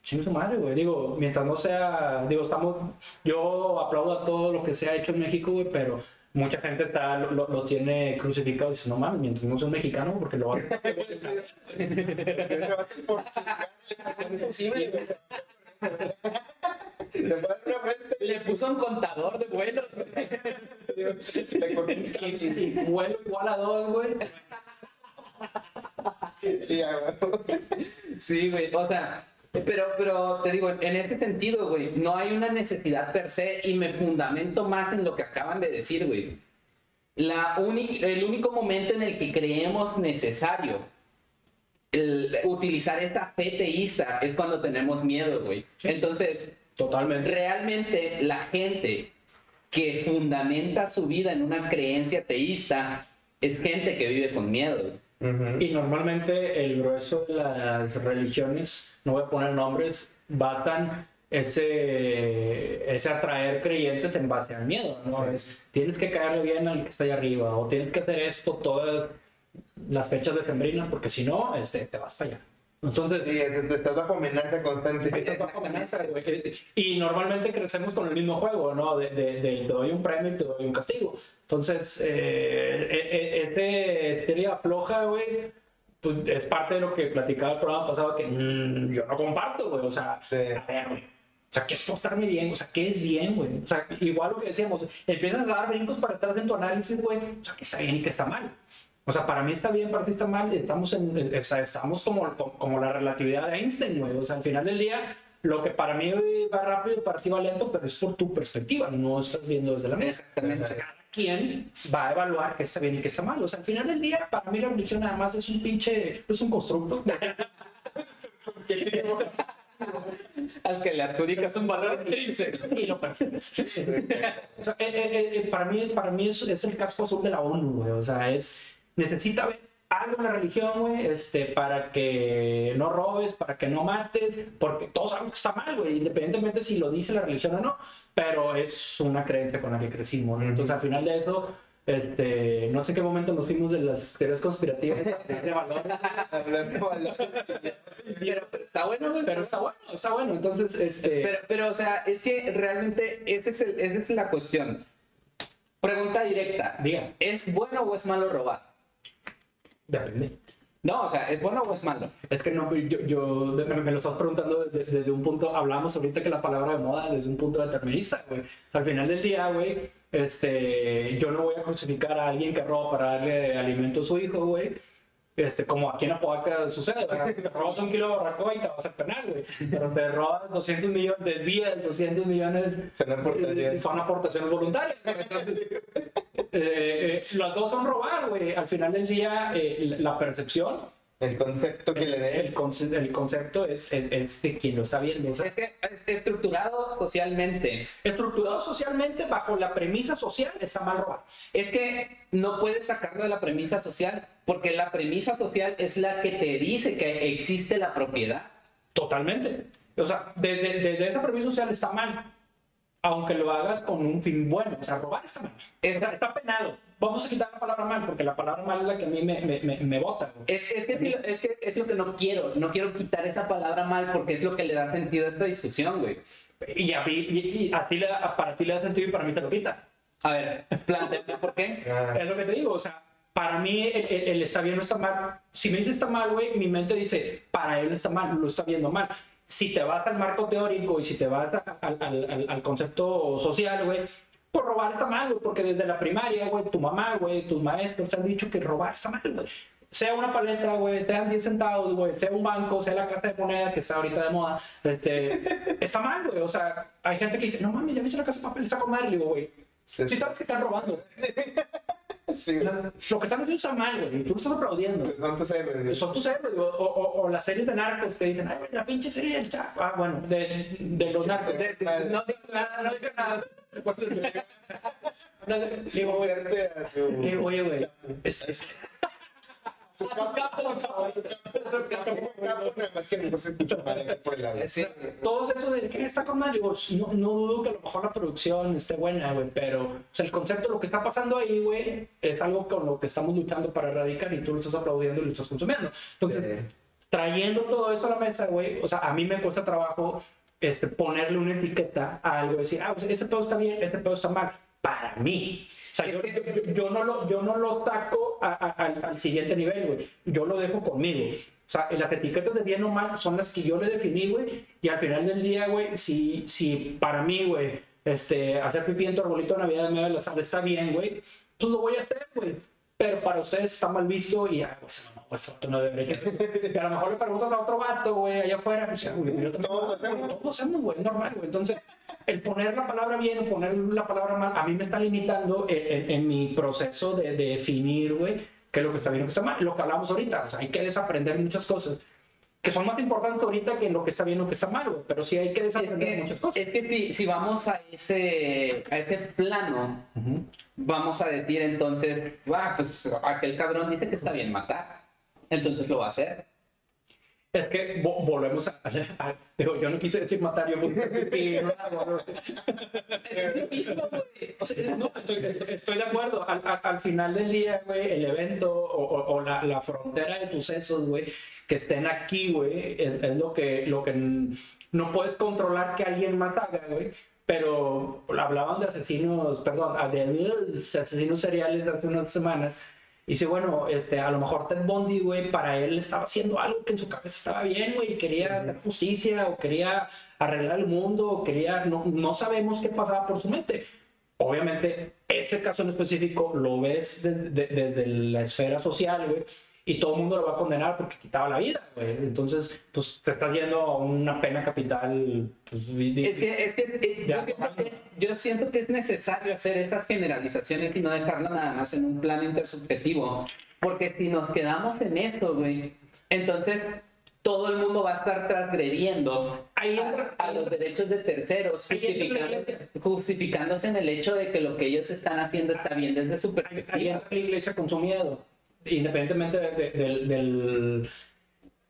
Chingue su madre, güey. Digo, mientras no sea, digo, estamos, yo aplaudo a todo lo que se ha hecho en México, güey, pero mucha gente está, lo, lo- los tiene crucificados y dice, no mames, mientras no sea un mexicano, porque lo va a... Le puso un contador de vuelos. vuelo igual a dos, güey. Sí, ya, güey. Sí, güey, o sea, pero, pero te digo, en ese sentido, güey, no hay una necesidad per se y me fundamento más en lo que acaban de decir, güey. La el único momento en el que creemos necesario el utilizar esta fe teísta es cuando tenemos miedo, güey. Entonces, Totalmente. realmente la gente que fundamenta su vida en una creencia teísta es gente que vive con miedo. Y normalmente el grueso de las religiones, no voy a poner nombres, basan ese, ese atraer creyentes en base al miedo, ¿no? Es, tienes que caerle bien al que está ahí arriba, o tienes que hacer esto todas las fechas decembrinas, porque si no, este, te vas a fallar. Entonces, Sí, es- estás bajo amenaza constante. Estás bajo amenaza, güey. Y normalmente crecemos con el mismo juego, ¿no? De, de- de te doy un premio y te doy un castigo. Entonces, eh, eh, eh, este esteria floja, güey, pues es parte de lo que platicaba el programa pasado que mm, yo no comparto, güey. O sea, Sí. a ver, güey. O sea, ¿qué es portarme bien? O sea, ¿qué es bien, güey? O sea, igual lo que decíamos, empiezas a dar brincos para atrás en tu análisis, güey. O sea, ¿qué está bien y qué está mal? O sea, para mí está bien, para ti está mal. Estamos, en, o sea, estamos como, como la relatividad de Einstein, güey. O sea, al final del día, lo que para mí va rápido, para ti va lento, pero es por tu perspectiva. No estás viendo desde la mía. Exactamente. O sea, cada quien va a evaluar qué está bien y qué está mal. O sea, al final del día, para mí la religión nada más es un pinche, es un constructo. Al que le adjudicas un valor intrínseco. y lo percibes. o sea, eh, eh, eh, para mí, para mí es, es el casco azul de la ONU, güey. O sea, es, necesita ver algo en la religión, güey, este, para que no robes, para que no mates, porque todos sabemos que está mal, güey, independientemente si lo dice la religión o no, pero es una creencia con la que crecimos. ¿no? Entonces, al final de eso, este, no sé en qué momento nos fuimos de las teorías conspirativas de valor. Pero, pero está bueno, güey. pero está bueno, está bueno. Entonces, este, Pero, pero, o sea, es que realmente ese es el- esa es la cuestión. Pregunta directa. diga, ¿Es bueno o es malo robar? Depende. No, o sea, ¿es bueno o es malo? Es que no, yo, yo me, me lo estás preguntando desde, desde un punto, hablamos ahorita que la palabra de moda desde un punto determinista, güey. O sea, al final del día, güey, este, yo no voy a crucificar a alguien que roba para darle alimento a su hijo, güey. Este, como aquí en Apodaca sucede, ¿verdad? Te robas un kilo de barbacoa y te vas a penal, güey. Pero te robas 200 millones, desvías 200 millones Son aportaciones. son aportaciones voluntarias. Entonces, eh, eh, las dos son robar, güey. Al final del día, eh, la percepción El concepto que le dé. el, conce- el concepto es, es, es de quien lo está viendo. O sea, Es que es estructurado socialmente. estructurado socialmente bajo la premisa social está mal robar. Es que no puedes sacarlo de la premisa social porque la premisa social es la que te dice que existe la propiedad. Totalmente. O sea, desde, desde esa premisa social está mal. Aunque lo hagas con un fin bueno. O sea, robar está mal. Está, está penado. Vamos a quitar la palabra mal, porque la palabra mal es la que a mí me, me, me, me bota. Es, es, que sí, es que es lo que no quiero. No quiero quitar esa palabra mal porque es lo que le da sentido a esta discusión, güey. Y a, mí- y, a ti para ti le da sentido y para mí se lo quita. A ver, planteame por qué. Ah, Es lo que te digo, o sea, para mí el, el- el está bien o está mal. Si me dice está mal, güey, mi mente dice, para él está mal, lo está viendo mal. Si te vas al marco teórico y si te vas a- al- al- al concepto social, güey, pues robar está mal, güey, porque desde la primaria, güey, tu mamá, güey, tus maestros te han dicho que robar está mal, güey. Sea una paleta, güey, sean 10 centavos, güey, sea un banco, sea la casa de moneda que está ahorita de moda, este, está mal, güey. O sea, hay gente que dice, no mames, ya viste la casa de papel, está con madre. Güey, Sí. sí sabes que están robando. Sí, Lo que están haciendo está mal, güey. Y tú lo estás aplaudiendo. son tus héroes. Son tus héroes. O, o- o las series de narcos que dicen, ay, la pinche serie del Chapo. Ah, bueno, de, de los narcos. De- de- no digo nada, no digo nada. Le digo, güey, oye, güey. Es, es- su capo, su capo, su capo, nada más que a lo mejor se escucha mal aquí por el audio. Sí. todo eso de que está con no, no dudo que a lo mejor la producción esté buena, güey, pero o sea, el concepto, lo que está pasando ahí, güey, es algo con lo que estamos luchando para erradicar y tú lo estás aplaudiendo y lo estás consumiendo. Entonces, Sí. trayendo todo eso a la mesa, güey, o sea, a mí me cuesta trabajo este, ponerle una etiqueta a algo, decir, ah, pues, ese pedo está bien, ese pedo está mal, para mí. O sea, yo, yo- yo no lo, yo no lo saco a- a- al, al siguiente nivel, güey. Yo lo dejo conmigo. O sea, las etiquetas de bien o mal son las que yo le definí, güey. Y al final del día, güey, si, si para mí, güey, este, hacer pipí en tu arbolito de Navidad en medio de la sala está bien, güey, pues lo voy a hacer, güey. Pero para ustedes está mal visto y, ah, pues, no, pues, otro no debería. Y a lo mejor le preguntas a otro vato, güey, allá afuera, pues, güey, yo también Todos lo hacemos. güey, normal, güey. Entonces, el poner la palabra bien o poner la palabra mal, a mí me está limitando en, en- en mi proceso de, de definir, güey, qué es lo que está bien o qué está mal. Lo que hablamos ahorita, o sea, hay que desaprender muchas cosas que son más importantes ahorita que lo que está bien o que está mal. Pero sí hay que Es desaprender que, muchas cosas. es que si, si vamos a ese, a ese plano, vamos a decir entonces, "Ah, pues aquel cabrón dice que está bien matar, entonces lo va a hacer. Es que vo- volvemos a, a- Digo, yo no quise decir matar, yo pipí un árbol. Es lo mismo, güey. No, estoy, estoy- de acuerdo. Al, al- al final del día, güey, el evento o, o- o la, la frontera de sucesos, güey, que estén aquí, güey, es, es lo, que, lo que no puedes controlar que alguien más haga, güey. Pero hablaban de asesinos, perdón, de asesinos seriales hace unas semanas. Y dice, bueno, este, a lo mejor Ted Bundy, güey, para él estaba haciendo algo que en su cabeza estaba bien, güey, quería hacer justicia o quería arreglar el mundo o quería, no, no sabemos qué pasaba por su mente. Obviamente, ese caso en específico lo ves de- de- desde la esfera social, güey, y todo el mundo lo va a condenar porque quitaba la vida, güey. Entonces, pues te estás yendo a una pena capital. pues, di- Es que, es que eh, yo, siento que es, yo siento que es necesario hacer esas generalizaciones y no dejarlo nada más en un plano intersubjetivo. Porque si nos quedamos en esto, güey, entonces todo el mundo va a estar transgrediendo Ahí a, entra- a los derechos de terceros, Ahí justificándose, justificándose en el hecho de que lo que ellos están haciendo está bien desde su Ahí perspectiva. entra la iglesia con su miedo, independientemente de, de- del- del-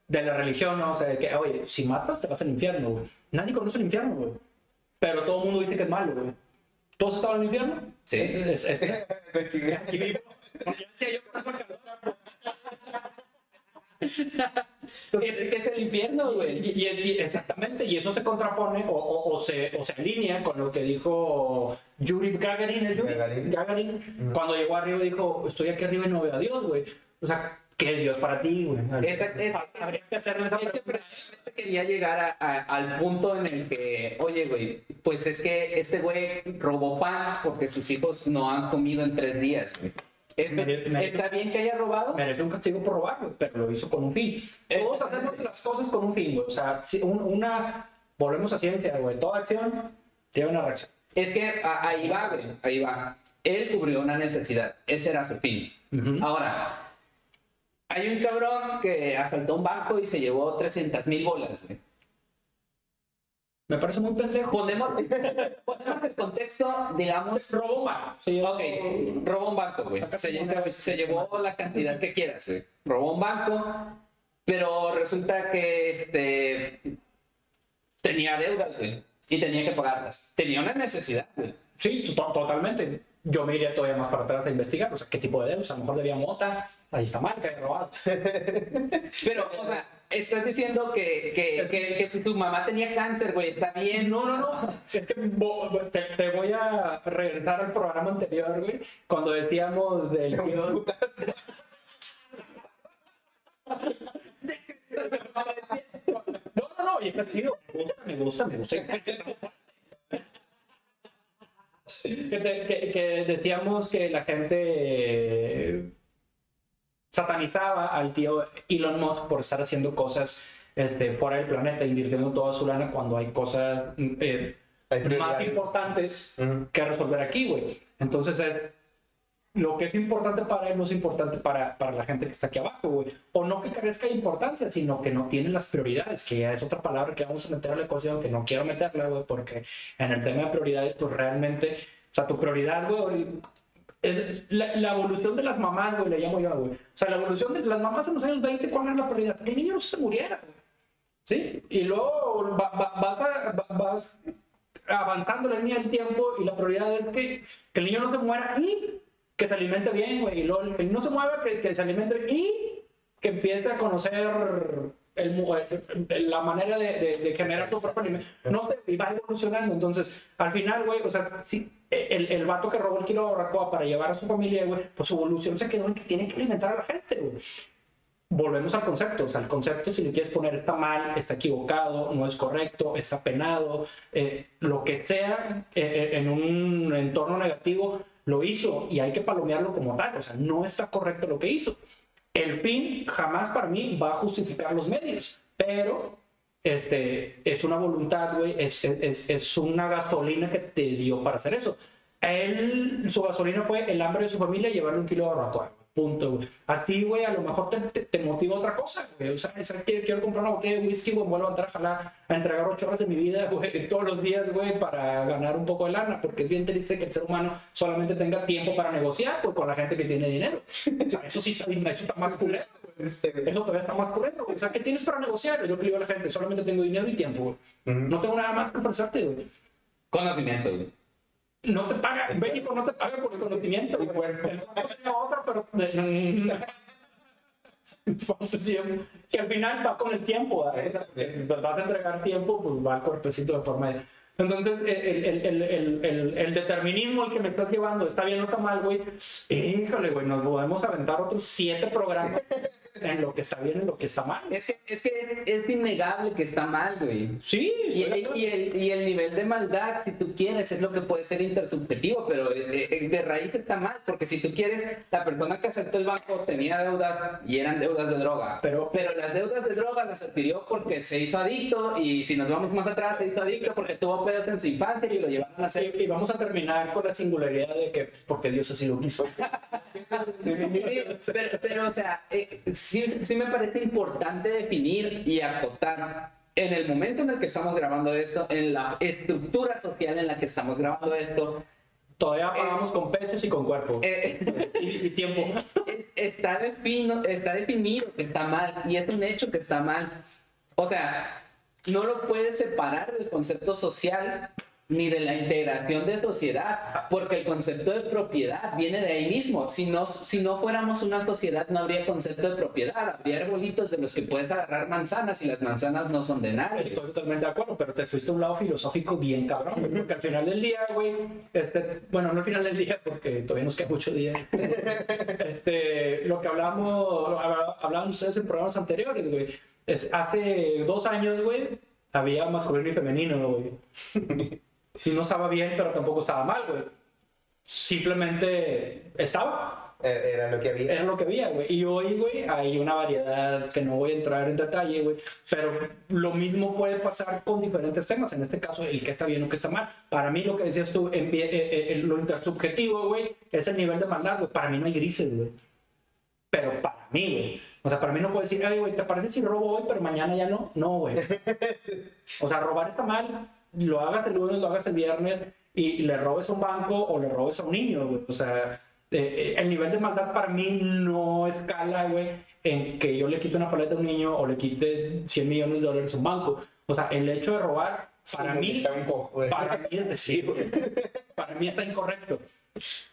de la religión, ¿no? O sea, de que, oye, si matas te vas al infierno, güey. Nadie conoce el infierno, güey. Pero todo el mundo dice que es malo, güey. ¿Tú has estado en el infierno? Sí. Es, es- aquí vivo. Porque ya decía yo que Es que es el infierno, güey. y, y- y- exactamente, y eso se contrapone o, o- o se, o se alinea con lo que dijo Yuri Gagarin, ¿es Yuri? Gagarin. Gagarin, cuando llegó arriba y dijo, estoy aquí arriba y no veo a Dios, güey. O sea, ¿qué es Dios para ti, güey? Exacto, es- Habría que hacerle esa Es que pregunta. precisamente quería llegar a- a- al punto en el que, oye, güey, pues es que este güey robó pan porque sus hijos no han comido en tres días, güey. Es- Me- me- ¿Está bien que haya robado? merece un castigo por robar, pero lo hizo con un fin. Todos hacemos las cosas con un fin. O sea, una, volvemos a ciencia, güey. Toda acción tiene una reacción. Es que a- ahí va, güey, ahí va. Él cubrió una necesidad, ese era su fin. Ujú. Ahora, hay un cabrón que asaltó un banco y se llevó 300 mil bolas, güey. Me parece muy pendejo. Ponemos, ponemos el contexto, digamos, Robó un banco. Sí, Ok, robó un banco, güey. Se, llevó la cantidad que quieras, güey. Robó un banco, pero resulta que este tenía deudas, güey. Y tenía que pagarlas. Tenía una necesidad, güey. Sí, to- totalmente. Yo me iría todavía más para atrás a investigar, o sea, qué tipo de deudas. A lo mejor debía mota, ahí está mal, que robado. Pero, o sea, estás diciendo que, que, que, que si tu mamá tenía cáncer, güey, está bien. No, no, no. Es que te, te voy a regresar al programa anterior, güey, cuando decíamos del tío. No, no, no, y está chido. Me gusta, me gusta, me gusta. Que, te- que- que decíamos que la gente satanizaba al tío Elon Musk por estar haciendo cosas este, fuera del planeta, invirtiendo toda su lana cuando hay cosas eh, Hay más importantes Ujú. que resolver aquí, güey. Entonces, es, lo que es importante para él no es importante para, para la gente que está aquí abajo, güey. O no que carezca de importancia, sino que no tiene las prioridades, que ya es otra palabra que vamos a meter a la ecuación, que no quiero meterla, güey, porque en el tema de prioridades, pues realmente, o sea, tu prioridad, güey, la, evolución de las mamás, güey, le llamo yo, güey. O sea, la evolución de las mamás en los años 20, ¿cuál era la prioridad? Que el niño no se muriera, güey. ¿Sí? Y luego va- va- vas, a- avanzando la línea del tiempo y la prioridad es que, el niño no se muera y que se alimente bien, güey. Y luego que el niño no se mueva, que, que se alimente y que empiece a conocer el, el- la manera de, de- de generar tu propio alimento. No sé, y va evolucionando. Entonces, al final, güey, o sea, si el, el vato que robó el kilo de barbacoa para llevar a su familia, güey, pues su evolución se quedó en que tiene que alimentar a la gente, güey volvemos al concepto. O sea, el concepto, si le quieres poner, está mal, está equivocado, no es correcto, está penado, eh, lo que sea eh, eh, en un entorno negativo, lo hizo y hay que palomearlo como tal. O sea, no está correcto lo que hizo. El fin jamás para mí va a justificar los medios, pero este, es una voluntad, güey, es, es, es una gasolina que te dio para hacer eso. Él, su gasolina fue el hambre de su familia y llevarle un kilo de barbacoa. Punto, güey. A ti, güey, a lo mejor te, te, te motiva otra cosa, güey. O sea, ¿sabes qué? Quiero comprar una botella de whisky, güey. Me voy a levantar a jalar, a entregar ocho horas de mi vida, güey, todos los días, güey, para ganar un poco de lana. Porque es bien triste que el ser humano solamente tenga tiempo para negociar, güey, con la gente que tiene dinero. O sea, eso sí está, eso está más culero, güey. este. Eso todavía está más güey. O sea, ¿qué tienes para negociar? Que le digo a la gente. Solamente tengo dinero y tiempo, güey. No tengo nada más que ofrecerte, güey. Conocimiento, güey. No te paga, en México no te paga por el conocimiento. Bueno. El banco sería otra, pero de- falta tiempo. Que al final va con el tiempo, si vas a entregar tiempo, pues va el cuerpecito de por medio. Entonces, el, el, el, el, determinismo al que me estás llevando, está bien o está mal, güey. Híjole, güey, nos podemos aventar otros siete programas en lo que está bien y en lo que está mal. Es que, es, que es, es innegable que está mal, güey. Sí, Y, de y el, y el nivel de maldad, si tú quieres, es lo que puede ser intersubjetivo, pero eh, eh, de raíz está mal, porque si tú quieres, la persona que aceptó el banco tenía deudas y eran deudas de droga, Pero- pero las deudas de droga las adquirió porque se hizo adicto y si nos vamos más atrás, se hizo adicto porque tuvo pedos en su infancia y lo llevaron a hacer. Y, y vamos a terminar con la singularidad de que porque Dios así lo quiso. Sí, pero, pero, o sea, eh, sí, sí me parece importante definir y acotar en el momento en el que estamos grabando esto, en la estructura social en la que estamos grabando esto, Todavía pagamos con pesos y con cuerpo. eh, y, y tiempo. es- está, defino- está definido que está mal y es un hecho que está mal. O sea, no lo puedes separar del concepto social ni de la integración de sociedad, porque el concepto de propiedad viene de ahí mismo. Si no, si no fuéramos una sociedad, no habría concepto de propiedad. Habría arbolitos de los que puedes agarrar manzanas y las manzanas no son de nadie. Estoy totalmente de acuerdo, pero te fuiste a un lado filosófico bien cabrón, porque al final del día, güey, este, bueno, no al final del día, porque todavía nos queda mucho día. Este, lo que hablamos, habla- hablaban ustedes en programas anteriores, güey, es, hace dos años, güey, había masculino y femenino, güey. Y no estaba bien, pero tampoco estaba mal, güey. Simplemente estaba. Eh, Era lo que había. Era lo que había, güey. Y hoy, güey, hay una variedad que no voy a entrar en detalle, güey. Pero lo mismo puede pasar con diferentes temas. En este caso, el que está bien o que está mal. Para mí, lo que decías tú, en pie- eh, eh, lo intersubjetivo, güey, es el nivel de maldad, güey. Para mí no hay grises, güey. Pero para mí, güey. O sea, para mí no puedo decir, ay, güey, ¿te parece si robo hoy, pero mañana ya no? No, güey. O sea, robar está mal. Lo hagas el lunes, lo hagas el viernes y, y le robes a un banco o le robes a un niño, güey. O sea, eh, eh, el nivel de maldad para mí no escala, güey, en que yo le quite una paleta a un niño o le quite 100 millones de dólares a un banco. O sea, el hecho de robar, para Sí, mí, para mí es decir, güey, para mí está incorrecto.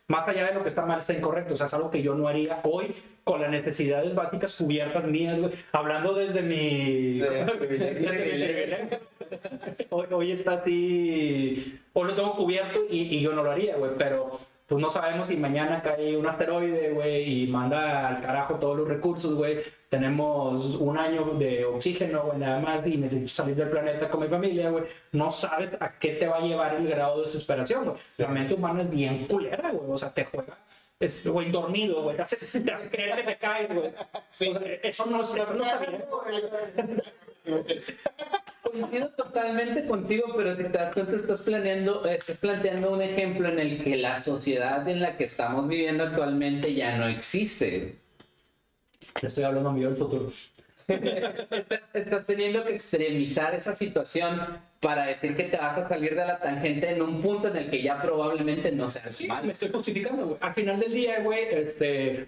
Más allá de lo que está mal, está incorrecto. O sea, es algo que yo no haría hoy con las necesidades básicas cubiertas mías, güey. Hablando desde mi... De. Hoy, hoy está así... Hoy lo tengo cubierto y, y yo no lo haría, güey. Pero pues no sabemos si mañana cae un asteroide, güey, y manda al carajo todos los recursos, güey. Tenemos un año de oxígeno, güey, nada más, y necesito salir del planeta con mi familia, güey. No sabes a qué te va a llevar el grado de desesperación, güey. La mente humana es bien culera, güey. O sea, te juega, es, güey, dormido, güey. Te hace, creer que te caes, güey. O sea, eso no, es- eso no está bien. Coincido totalmente contigo, pero si te das cuenta, estás planeando, estás planteando un ejemplo en el que la sociedad en la que estamos viviendo actualmente ya no existe. Le estoy hablando a yo del futuro. Estás, estás teniendo que extremizar esa situación para decir que te vas a salir de la tangente en un punto en el que ya probablemente no sea Sí, mal. me estoy justificando, güey. Al final del día, güey, este,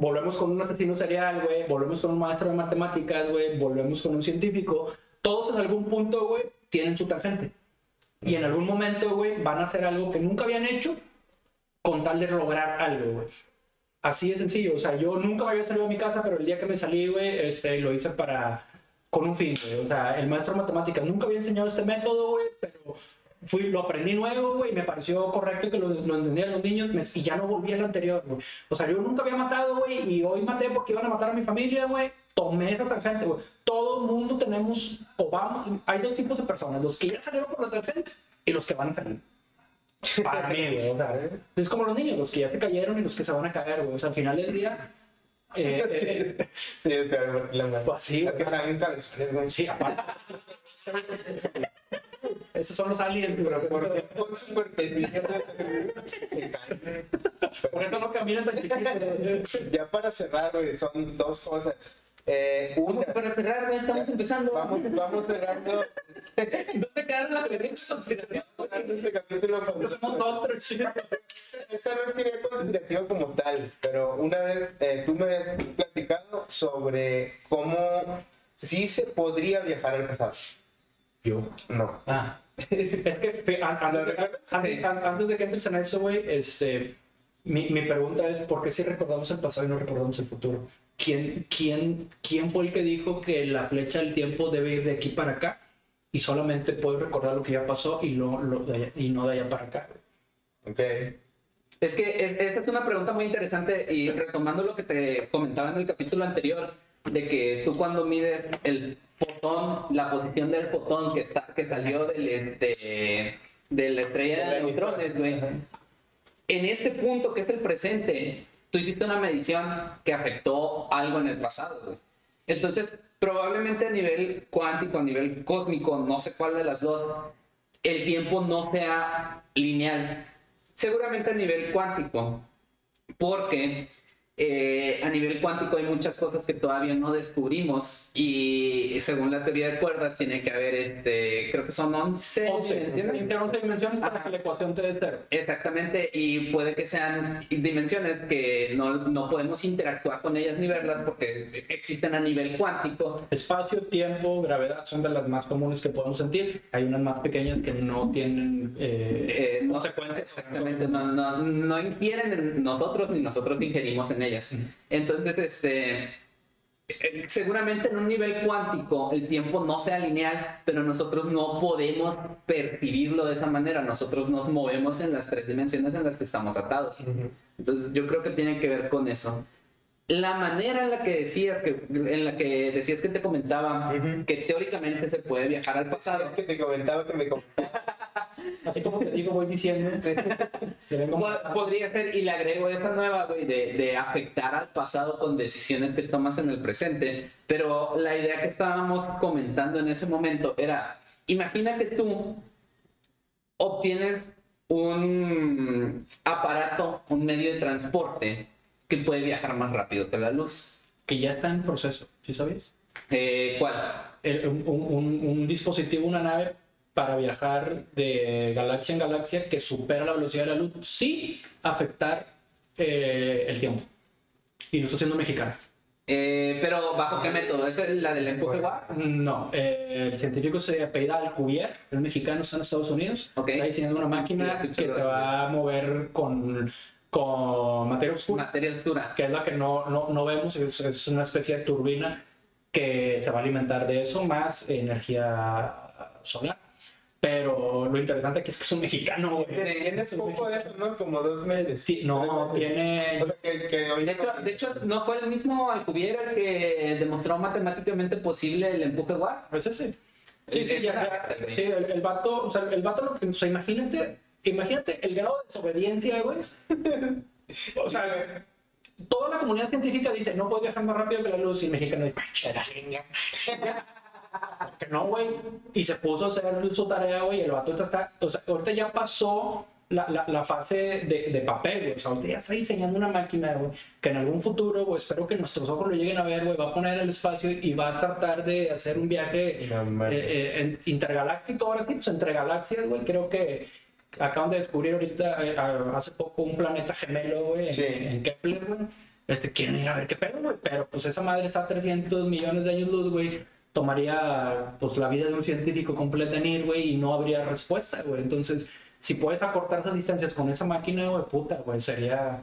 volvemos con un asesino serial, güey, volvemos con un maestro de matemáticas, güey, volvemos con un científico. Todos en algún punto, güey, tienen su tangente. Y en algún momento, güey, van a hacer algo que nunca habían hecho con tal de lograr algo, güey. Así de sencillo. O sea, yo nunca me había salido de mi casa, pero el día que me salí, güey, este, lo hice para... con un fin, güey. O sea, el maestro de matemáticas nunca había enseñado este método, güey, pero fui, lo aprendí nuevo, güey, y me pareció correcto que lo, lo entendieran los niños me- y ya no volví al anterior, güey. O sea, yo nunca había matado, güey, y hoy maté porque iban a matar a mi familia, güey. Tomé esa tangente, güey. Todo el mundo tenemos, o vamos, hay dos tipos de personas, los que ya salieron por la tangente y los que van a salir. Para mí, güey, o sea, es como los niños, los que ya se cayeron y los que se van a caer, güey. O sea, al final del día, eh, eh, eh, Sí, te va a la mano. Pues sí, Es que en cabezones, güey. sí, aparte. Esos son los aliens, Pero güey. por qué por súper pequeños, se caen. Por eso no caminan tan chiquitos. Ya para cerrar, güey, son dos cosas. Eh, una, para cerrar, güey, estamos empezando. vamos, vamos cerrando ¿Dónde quedaron las preguntas consideración? Este capítulo chicos. Esa no es teoría conspirativa como tal, pero una vez eh, tú me habías platicado sobre cómo sí se podría viajar al pasado. Yo. No. Ah. Es que antes, de, Sí. antes que entres en eso, güey, este, mi, mi pregunta es, ¿por qué si recordamos el pasado y no recordamos el futuro? ¿Quién, quién, ¿Quién fue el que dijo que la flecha del tiempo debe ir de aquí para acá y solamente puedes recordar lo que ya pasó y, lo, lo de allá- y no de allá para acá? Ok. Es que es- esta es una pregunta muy interesante y retomando lo que te comentaba en el capítulo anterior, de que tú cuando mides el fotón, la posición del fotón que, está, que salió del, este, de la estrella de neutrones, güey, en este punto que es el presente, tú hiciste una medición que afectó algo en el pasado, güey. Entonces, probablemente a nivel cuántico, a nivel cósmico, no sé cuál de las dos, el tiempo no sea lineal. Seguramente a nivel cuántico, porque eh, a nivel cuántico hay muchas cosas que todavía no descubrimos y según la teoría de cuerdas tiene que haber, este, creo que son 11, 11, dimensiones. entre 11 dimensiones para Ajá. que la ecuación te dé cero. Exactamente, y puede que sean dimensiones que no, no podemos interactuar con ellas ni verlas porque existen a nivel cuántico. Espacio, tiempo, gravedad son de las más comunes que podemos sentir. Hay unas más pequeñas que no tienen eh, Eh, consecuencias. Exactamente, no, no, no infieren en nosotros ni nosotros ingerimos en ellas. Entonces, este, eh, seguramente en un nivel cuántico el tiempo no sea lineal, pero nosotros no podemos percibirlo de esa manera. Nosotros nos movemos en las tres dimensiones en las que estamos atados. Entonces, yo creo que tiene que ver con eso. La manera en la que decías que, en la que decías que te comentaba Ujú. que teóricamente se puede viajar al pasado. Que te comentaba que me comentaba. Así como te digo, voy diciendo. Podría ser, y le agrego esta nueva, güey, de, de afectar al pasado con decisiones que tomas en el presente. Pero la idea que estábamos comentando en ese momento era, imagina que tú obtienes un aparato, un medio de transporte que puede viajar más rápido que la luz. que ya está en proceso, ¿sí sabes? Eh, ¿Cuál? El- un, un- un dispositivo, una nave para viajar de galaxia en galaxia que supera la velocidad de la luz sin afectar eh, el tiempo. Y lo está haciendo mexicano. Eh, pero ¿bajo qué método? ¿Es la del empuje Watt? No, eh, el científico se apellida Alcubierre, es mexicano, está en Estados Unidos. Ok. Está diseñando una máquina Sí, que se va a mover con, con materia oscura. Materia oscura. que es la que no, no, no vemos, es, es una especie de turbina que se va a alimentar de eso, más energía solar. Pero lo interesante aquí es que es un mexicano, güey. Tienes poco de eso, ¿no? Como dos meses. Sí, no, tiene... O sea, que, que hoy De hecho, de hecho, ¿no fue el mismo Alcubierre el que demostró matemáticamente posible el empuje Watt? Pues ese. Sí, sí, Es ya- ya- sí, el, el vato, o sea, el vato, lo que- o sea, imagínate, imagínate el grado de desobediencia, güey. O sea, toda la comunidad científica dice, no puedes viajar más rápido que la luz, y el mexicano dice, "Che, la línea". que no, güey. Y se puso a hacer su tarea, güey, y el vato está, o sea, ahorita ya pasó la, la, la fase de, de papel, güey. O sea, ahorita ya está diseñando una máquina, güey, que en algún futuro, güey, espero que nuestros ojos lo lleguen a ver, güey, va a poner el espacio y va a tratar de hacer un viaje No, eh, eh, intergaláctico, ahora sí, pues entre galaxias, güey, creo que acaban de descubrir ahorita, eh, hace poco, un planeta gemelo, güey, en, Sí. en Kepler, güey. Este, quieren ir a ver qué pedo, güey, pero pues esa madre está a 300 millones de años luz, güey. Tomaría, pues, la vida de un científico completa en ir, güey, y no habría respuesta, güey. Entonces, si puedes acortar esas distancias con esa máquina, güey, puta, güey, sería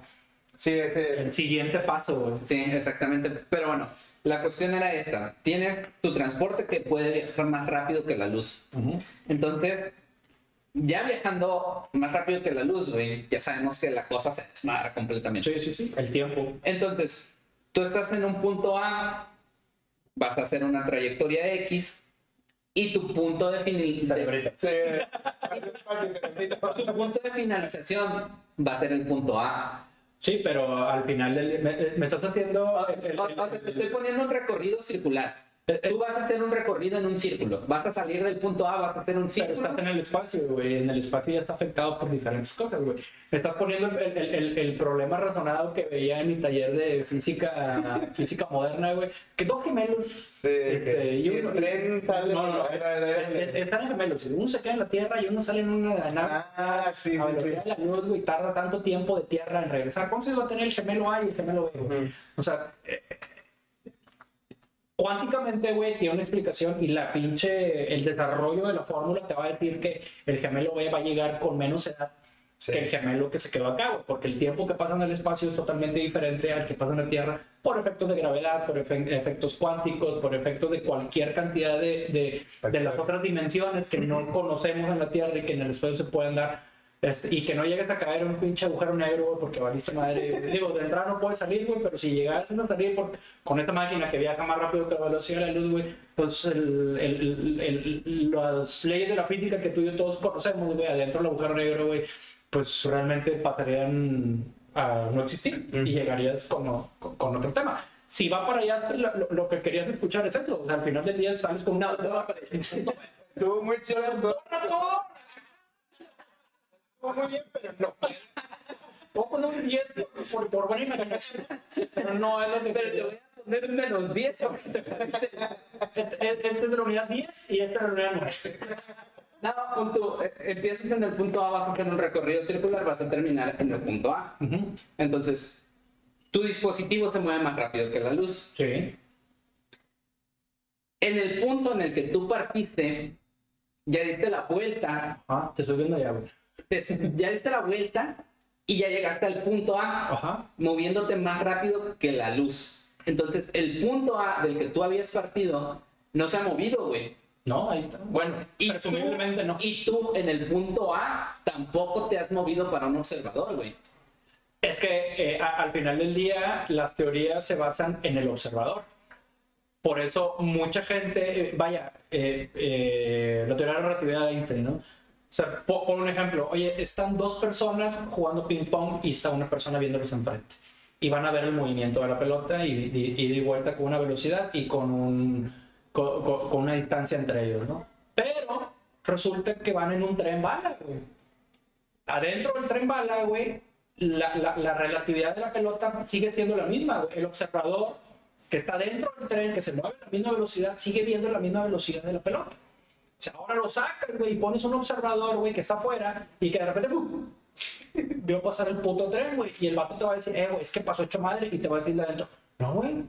Sí, ese. el siguiente paso, güey. Sí, exactamente. Pero bueno, la cuestión era esta. Tienes tu transporte que puede viajar más rápido que la luz. Ujú. Entonces, ya viajando más rápido que la luz, güey, ya sabemos que la cosa se desmadra completamente. Sí, sí, sí, el tiempo. Entonces, tú estás en un punto A, vas a hacer una trayectoria X y tu punto de, Cerebrito. Sí. Tu punto de finalización va a ser el punto A. Sí, pero al final me, me estás haciendo... El- el- o- o sea, te estoy poniendo un recorrido circular. Tú vas a hacer un recorrido en un círculo. Vas a salir del punto A, vas a hacer un Pero círculo. estás en el espacio, güey. En el espacio ya está afectado por diferentes cosas, güey. Estás poniendo el, el- el- el problema razonado que veía en mi taller de física, física moderna, güey. Que dos gemelos. Sí, este, y uno- el tren sale No, no, la- la- eh, Están gemelos. Uno se queda en la Tierra y uno sale en una nave. Ah, sí, a velocidad sí. de la luz, güey, tarda tanto tiempo de tierra en regresar. ¿Cuánto se va a tener el gemelo A y el gemelo B? güey? O sea, eh, cuánticamente, güey, tiene una explicación y la pinche, el desarrollo de la fórmula te va a decir que el gemelo B va a llegar con menos edad Sí. que el gemelo que se quedó acá, güey, porque el tiempo que pasa en el espacio es totalmente diferente al que pasa en la Tierra por efectos de gravedad, por efe- efectos cuánticos, por efectos de cualquier cantidad de, de, de las otras dimensiones que no conocemos en la Tierra y que en el espacio se pueden dar. Este, y que no llegues a caer en un pinche agujero negro, güey, porque valiste madre. Digo, de entrada no puedes salir, güey, pero si llegas a salir por- con esta máquina que viaja más rápido que la velocidad de la luz, güey, pues el, el- el- el- las leyes de la física que tú y yo todos conocemos, güey, adentro del agujero negro, güey, pues realmente pasarían a no existir y llegarías con, con, con otro tema. Si va para allá, lo, que querías escuchar es eso. O sea, al final del día sales con No, no va para allá. Estuvo muy chido muy bien, pero no. Voy a poner un 10 por, por, por buena imaginación, pero no es lo que Pero te voy a poner menos 10 porque te fuiste. Este, este es de la unidad 10 y este es de la unidad 9. No, punto. eh, Empiezas en el punto A, vas a hacer un recorrido circular, vas a terminar en el punto A. Entonces, tu dispositivo se mueve más rápido que la luz. Sí. En el punto en el que tú partiste, ya diste la vuelta, Ajá, te estoy viendo ya, güey. Ya diste la vuelta y ya llegaste al punto A, Ajá. moviéndote más rápido que la luz. Entonces, el punto A del que tú habías partido no se ha movido, güey. No, ahí está. Bueno, Y presumiblemente tú, no. Y tú en el punto A tampoco te has movido para un observador, güey. Es que eh, a- al final del día las teorías se basan en el observador. Por eso mucha gente, eh, vaya, eh, la teoría de la relatividad de Einstein, ¿no? O sea, po- por un ejemplo, oye, están dos personas jugando ping pong y está una persona viéndolos enfrente. Y van a ver el movimiento de la pelota y, y, y de vuelta con una velocidad y con, un, co- co- con, una distancia entre ellos, ¿no? Pero resulta que van en un tren bala, güey adentro del tren bala, güey, la, la, la relatividad de la pelota sigue siendo la misma, güey. El observador que está dentro del tren, que se mueve a la misma velocidad, sigue viendo la misma velocidad de la pelota. O sea, ahora lo sacas, güey, y pones un observador, güey, que está afuera y que de repente ¡fum! vio pasar el puto tren, güey, y el vato te va a decir, eh, güey, es que pasó hecho madre, y te va a decir de adentro, no, güey,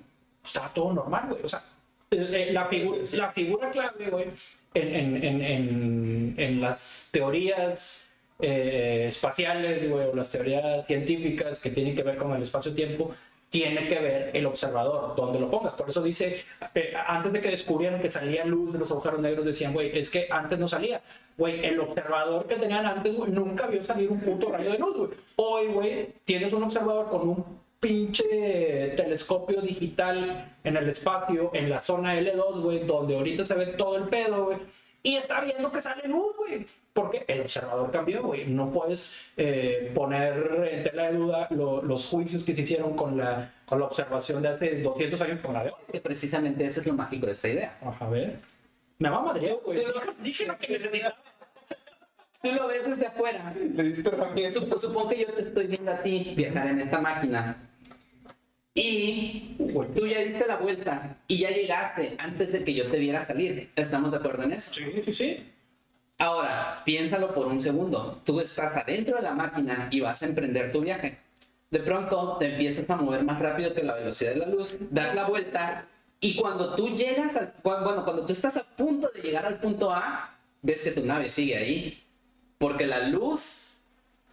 estaba todo normal, güey. O sea, el- el- la, figura, la figura clave, güey, en, en, en, en, en las teorías eh, espaciales, güey, o las teorías científicas que tienen que ver con el espacio-tiempo, tiene que ver el observador, donde lo pongas. Por eso dice, eh, antes de que descubrieran que salía luz de los agujeros negros, decían, güey, es que antes no salía. Güey, el observador que tenían antes, güey, nunca vio salir un puto rayo de luz, güey. Hoy, güey, tienes un observador con un pinche telescopio digital en el espacio, en la zona L2, güey, donde ahorita se ve todo el pedo, güey. Y está viendo que sale luz, güey. Porque el observador cambió, güey. No puedes eh, poner en tela de duda lo- los juicios que se hicieron con la, con la observación de hace 200 años con la de hoy. Es que precisamente eso es lo mágico de esta idea. A ver. Me va a madrear, güey. Dije lo que necesitaba. Tú lo ves desde afuera. Le diste. Sup- Supongo que yo te estoy viendo a ti viajar en esta máquina. Y tú ya diste la vuelta y ya llegaste antes de que yo te viera salir. ¿Estamos de acuerdo en eso? Sí, sí, sí. Ahora, piénsalo por un segundo. Tú estás adentro de la máquina y vas a emprender tu viaje. De pronto te empiezas a mover más rápido que la velocidad de la luz, das la vuelta y cuando tú llegas al, bueno, cuando tú estás a punto de llegar al punto A, ves que tu nave sigue ahí. Porque la luz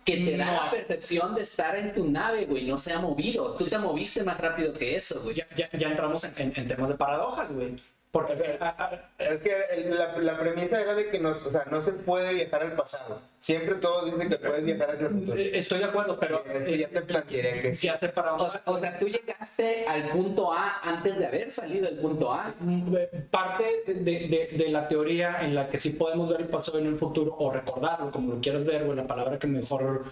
que te da No. la percepción de estar en tu nave, güey, no se ha movido. Tú te moviste más rápido que eso, güey. Ya, ya, ya entramos en, en- en temas de paradojas, güey. Porque Es que la, la premisa era de que no, o sea, no se puede viajar al pasado. Siempre todos dicen que puedes viajar hacia el futuro. eh, estoy de acuerdo, pero Este ya te plantearía que sí. si hace O paradojas. sea, o sea, tú llegaste al punto A antes de haber salido del punto A. Mm, eh, parte de, de- de la teoría en la que sí podemos ver el pasado en el futuro o recordarlo, como lo quieras ver, güey, la palabra que mejor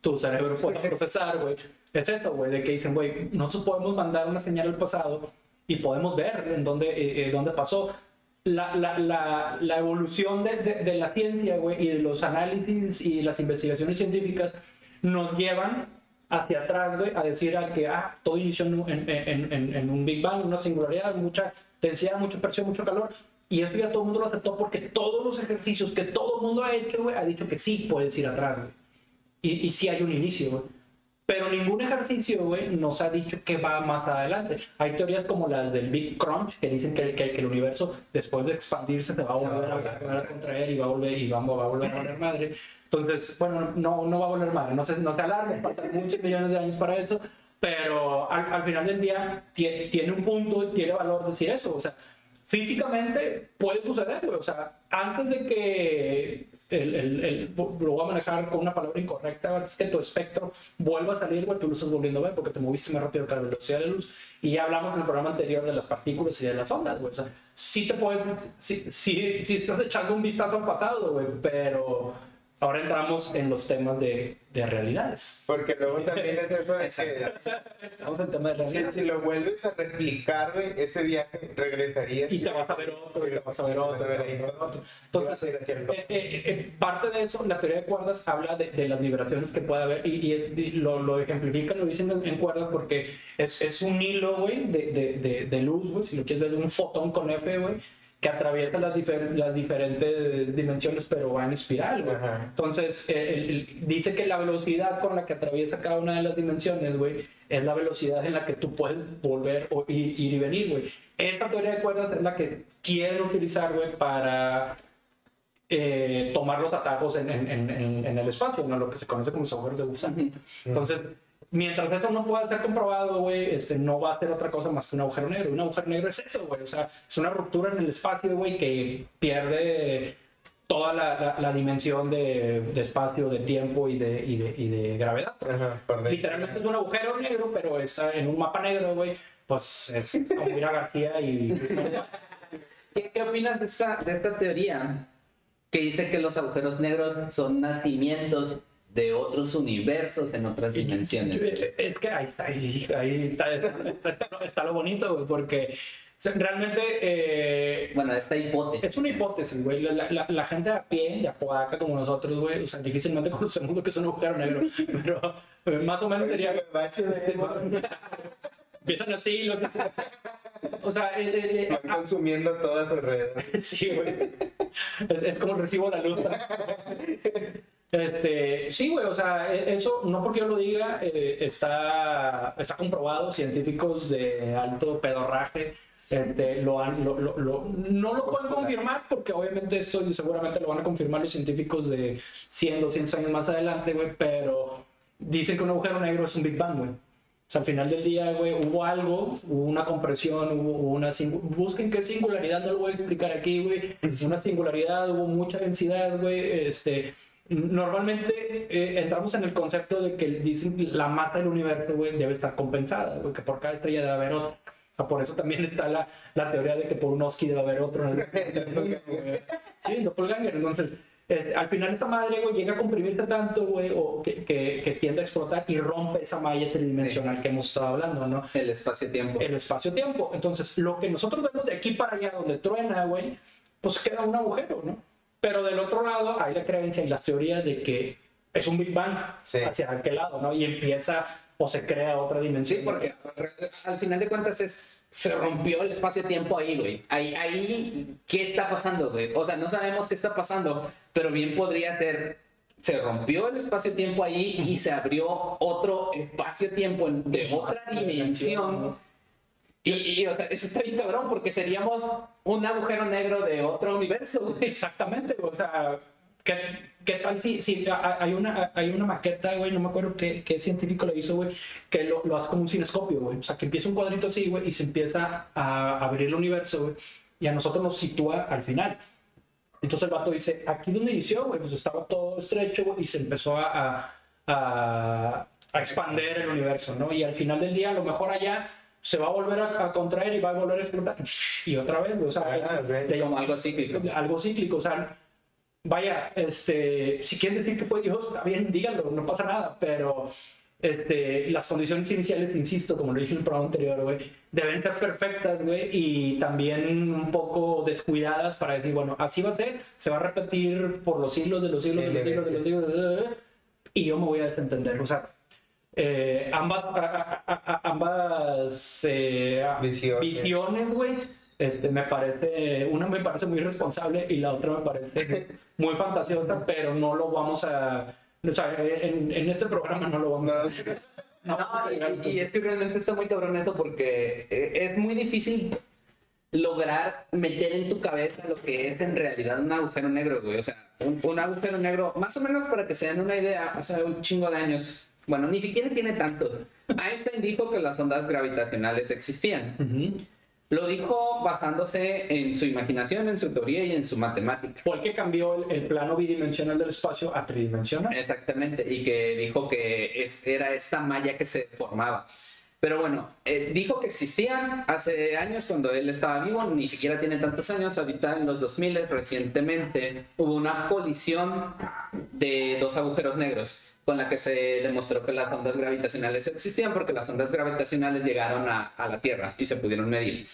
tu cerebro pueda procesar, güey, es eso, güey, de que dicen, güey, nosotros podemos mandar una señal al pasado y podemos ver en dónde, eh, eh, dónde pasó. La, la, la, la evolución de, de, de la ciencia, güey, y de los análisis y las investigaciones científicas nos llevan hacia atrás, güey, a decir a que ah, todo inició en, en, en, en, un Big Bang, una singularidad, mucha densidad, mucha presión, mucho calor. Y eso ya todo el mundo lo aceptó porque todos los ejercicios que todo el mundo ha hecho, güey, ha dicho que sí puedes ir atrás. Y, y sí hay un inicio. Pero ningún ejercicio, güey, nos ha dicho que va más adelante. Hay teorías como las del Big Crunch que dicen que, que, que el universo, después de expandirse, se va a volver a, contraer y va a volver, y va, va a volver a volver madre. Entonces, bueno, no, no va a volver madre, no se, no se alarme, faltan muchos millones de años para eso, pero al, al final del día tiene, tiene un punto y tiene valor decir eso. O sea, físicamente puede suceder, güey. O sea, antes de que el, el, el, lo voy a manejar con una palabra incorrecta, antes que tu espectro vuelva a salir, güey, tú lo estás volviendo a ver porque te moviste más rápido que la velocidad de luz. Y ya hablamos en el programa anterior de las partículas y de las ondas, güey. O sea, sí te puedes, sí, sí, sí estás echando un vistazo al pasado, güey, pero ahora entramos en los temas de, de realidades. Porque luego también es eso de que Estamos en temas de si, realidades. si lo vuelves a replicar, ese viaje regresarías. Y te vas a ver otro, y te vas a ver otro, y te vas a ver otro. Entonces, eh, eh, eh, parte de eso, la teoría de cuerdas habla de, de las vibraciones que puede haber y, y es- y lo, lo ejemplifican, lo dicen en, en cuerdas porque es, es un hilo, güey, de, de, de, de luz, güey, si lo quieres ver, un fotón con F, güey, que atraviesa las, difer- las diferentes dimensiones, pero va en espiral, güey. Entonces, eh, dice que la velocidad con la que atraviesa cada una de las dimensiones, güey, es la velocidad en la que tú puedes volver o ir, ir y venir, güey. Esta teoría de cuerdas es la que quieren utilizar, güey, para eh, tomar los atajos en, en- en- en- en el espacio, ¿no? lo que se conoce como los agujeros de gusano. Entonces, mientras eso no pueda ser comprobado, güey, este, no va a ser otra cosa más que un agujero negro. Un agujero negro es eso, güey. O sea, es una ruptura en el espacio, güey, que pierde toda la, la- la dimensión de, de espacio, de tiempo y de, y de, y de gravedad. Ajá. Literalmente es un agujero negro, pero está en un mapa negro, güey. Pues es como ir a García y... ¿Qué, qué opinas de esta, de esta teoría que dice que los agujeros negros son nacimientos de otros universos en otras dimensiones? Es que ahí está, ahí, ahí está, está- está- está lo bonito, güey, porque o sea, realmente eh, Bueno, esta hipótesis. es una hipótesis, güey. La, la- la gente a pie, de Apodaca como nosotros, güey, o sea, difícilmente conocemos lo que es un agujero negro, pero eh, más o menos sería... De- Empiezan así, los... O sea, eh, eh, eh, Van consumiendo todo a su alrededor. Sí, güey. Es, es como recibo la luz. Este, sí, güey, o sea, e- eso no porque yo lo diga, eh, está, está comprobado, científicos de alto pedorraje este, lo han, lo- lo- lo- no lo pueden confirmar porque obviamente esto seguramente lo van a confirmar los científicos de 100, 200 años más adelante, güey, pero dicen que un agujero negro es un Big Bang, güey. O sea, al final del día, güey, hubo algo, hubo una compresión, hubo hubo una... Busquen qué singularidad, no lo voy a explicar aquí, güey. Una singularidad, hubo mucha densidad, güey. Este, normalmente eh, entramos en el concepto de que dicen la masa del universo, güey, debe estar compensada, güey, que por cada estrella debe haber otra. O sea, por eso también está la, la teoría de que por un Oski debe haber otro. en el- sí, en doppelganger. Entonces, este, al final esa madre, güey, llega a comprimirse tanto, güey, o que, que, que tiende a explotar y rompe esa malla tridimensional que hemos estado hablando, ¿no? El espacio-tiempo. El espacio-tiempo. Entonces, lo que nosotros vemos de aquí para allá, donde truena, güey, pues queda un agujero, ¿no? Pero del otro lado hay la creencia y las teorías de que es un Big Bang Sí. hacia aquel lado, ¿no? Y empieza o se crea otra dimensión. Sí, porque al final de cuentas es, se rompió el espacio-tiempo ahí, güey. Ahí, ahí, ¿qué está pasando, güey? O sea, no sabemos qué está pasando, pero bien podría ser, se rompió el espacio-tiempo ahí y se abrió otro espacio-tiempo de otra dimensión. Y, y, o sea, eso está bien cabrón porque seríamos un agujero negro de otro universo. Exactamente, o sea, ¿qué, qué tal si, si hay, una, hay una maqueta, güey, no me acuerdo qué, qué científico le hizo, güey, que lo, lo hace como un cinescopio, güey, o sea, que empieza un cuadrito así, güey, y se empieza a abrir el universo, güey, y a nosotros nos sitúa al final. Entonces el vato dice, aquí donde inició, güey, pues estaba todo estrecho, güey, y se empezó a, a, a, a expander el universo, ¿no? Y al final del día, a lo mejor allá se va a volver a, a contraer y va a volver a explotar, y otra vez, o sea, Ah, le Como algo cíclico. algo cíclico, o sea, vaya, este, si quieren decir que fue Dios, está bien, díganlo, no pasa nada, pero este, las condiciones iniciales, insisto, como lo dije en el programa anterior, güey, deben ser perfectas, güey, y también un poco descuidadas para decir, bueno, así va a ser, se va a repetir por los siglos de los siglos de los siglos de los siglos, de los siglos, y yo me voy a desentender. O sea, eh, ambas, a- a- a- ambas eh, Visiones. visiones, güey, este, me parece, una me parece muy responsable y la otra me parece muy fantasiosa, pero no lo vamos a, o sea, en, en este programa no lo vamos a... No, no y, es que realmente está muy cabrón eso porque eh, es muy difícil lograr meter en tu cabeza lo que es en realidad un agujero negro, güey. O sea, un, un agujero negro, más o menos para que se den una idea, hace un chingo de años, bueno, ni siquiera tiene tantos. Einstein dijo que las ondas gravitacionales existían. Ujú. Lo dijo basándose en su imaginación, en su teoría y en su matemática. Fue el que cambió el, el plano bidimensional del espacio a tridimensional. Exactamente, y que dijo que es- era esa malla que se formaba. Pero bueno, eh, dijo que existían hace años cuando él estaba vivo, ni siquiera tiene tantos años, ahorita en los 2000 recientemente hubo una colisión de dos agujeros negros con la que se demostró que las ondas gravitacionales existían porque las ondas gravitacionales llegaron a, a la Tierra y se pudieron medir.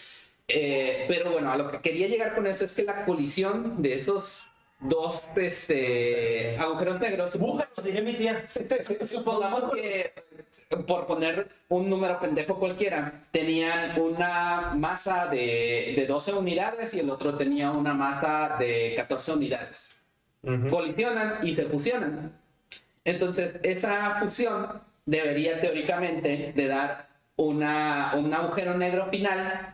Eh, pero bueno, a lo que quería llegar con eso es que la colisión de esos dos este, agujeros negros Bújaros, diría mi tía. Supongamos que, por poner un número pendejo cualquiera, tenían una masa de, de 12 unidades y el otro tenía una masa de 14 unidades. Colisionan y se fusionan. Entonces, esa fusión debería teóricamente de dar una, un agujero negro final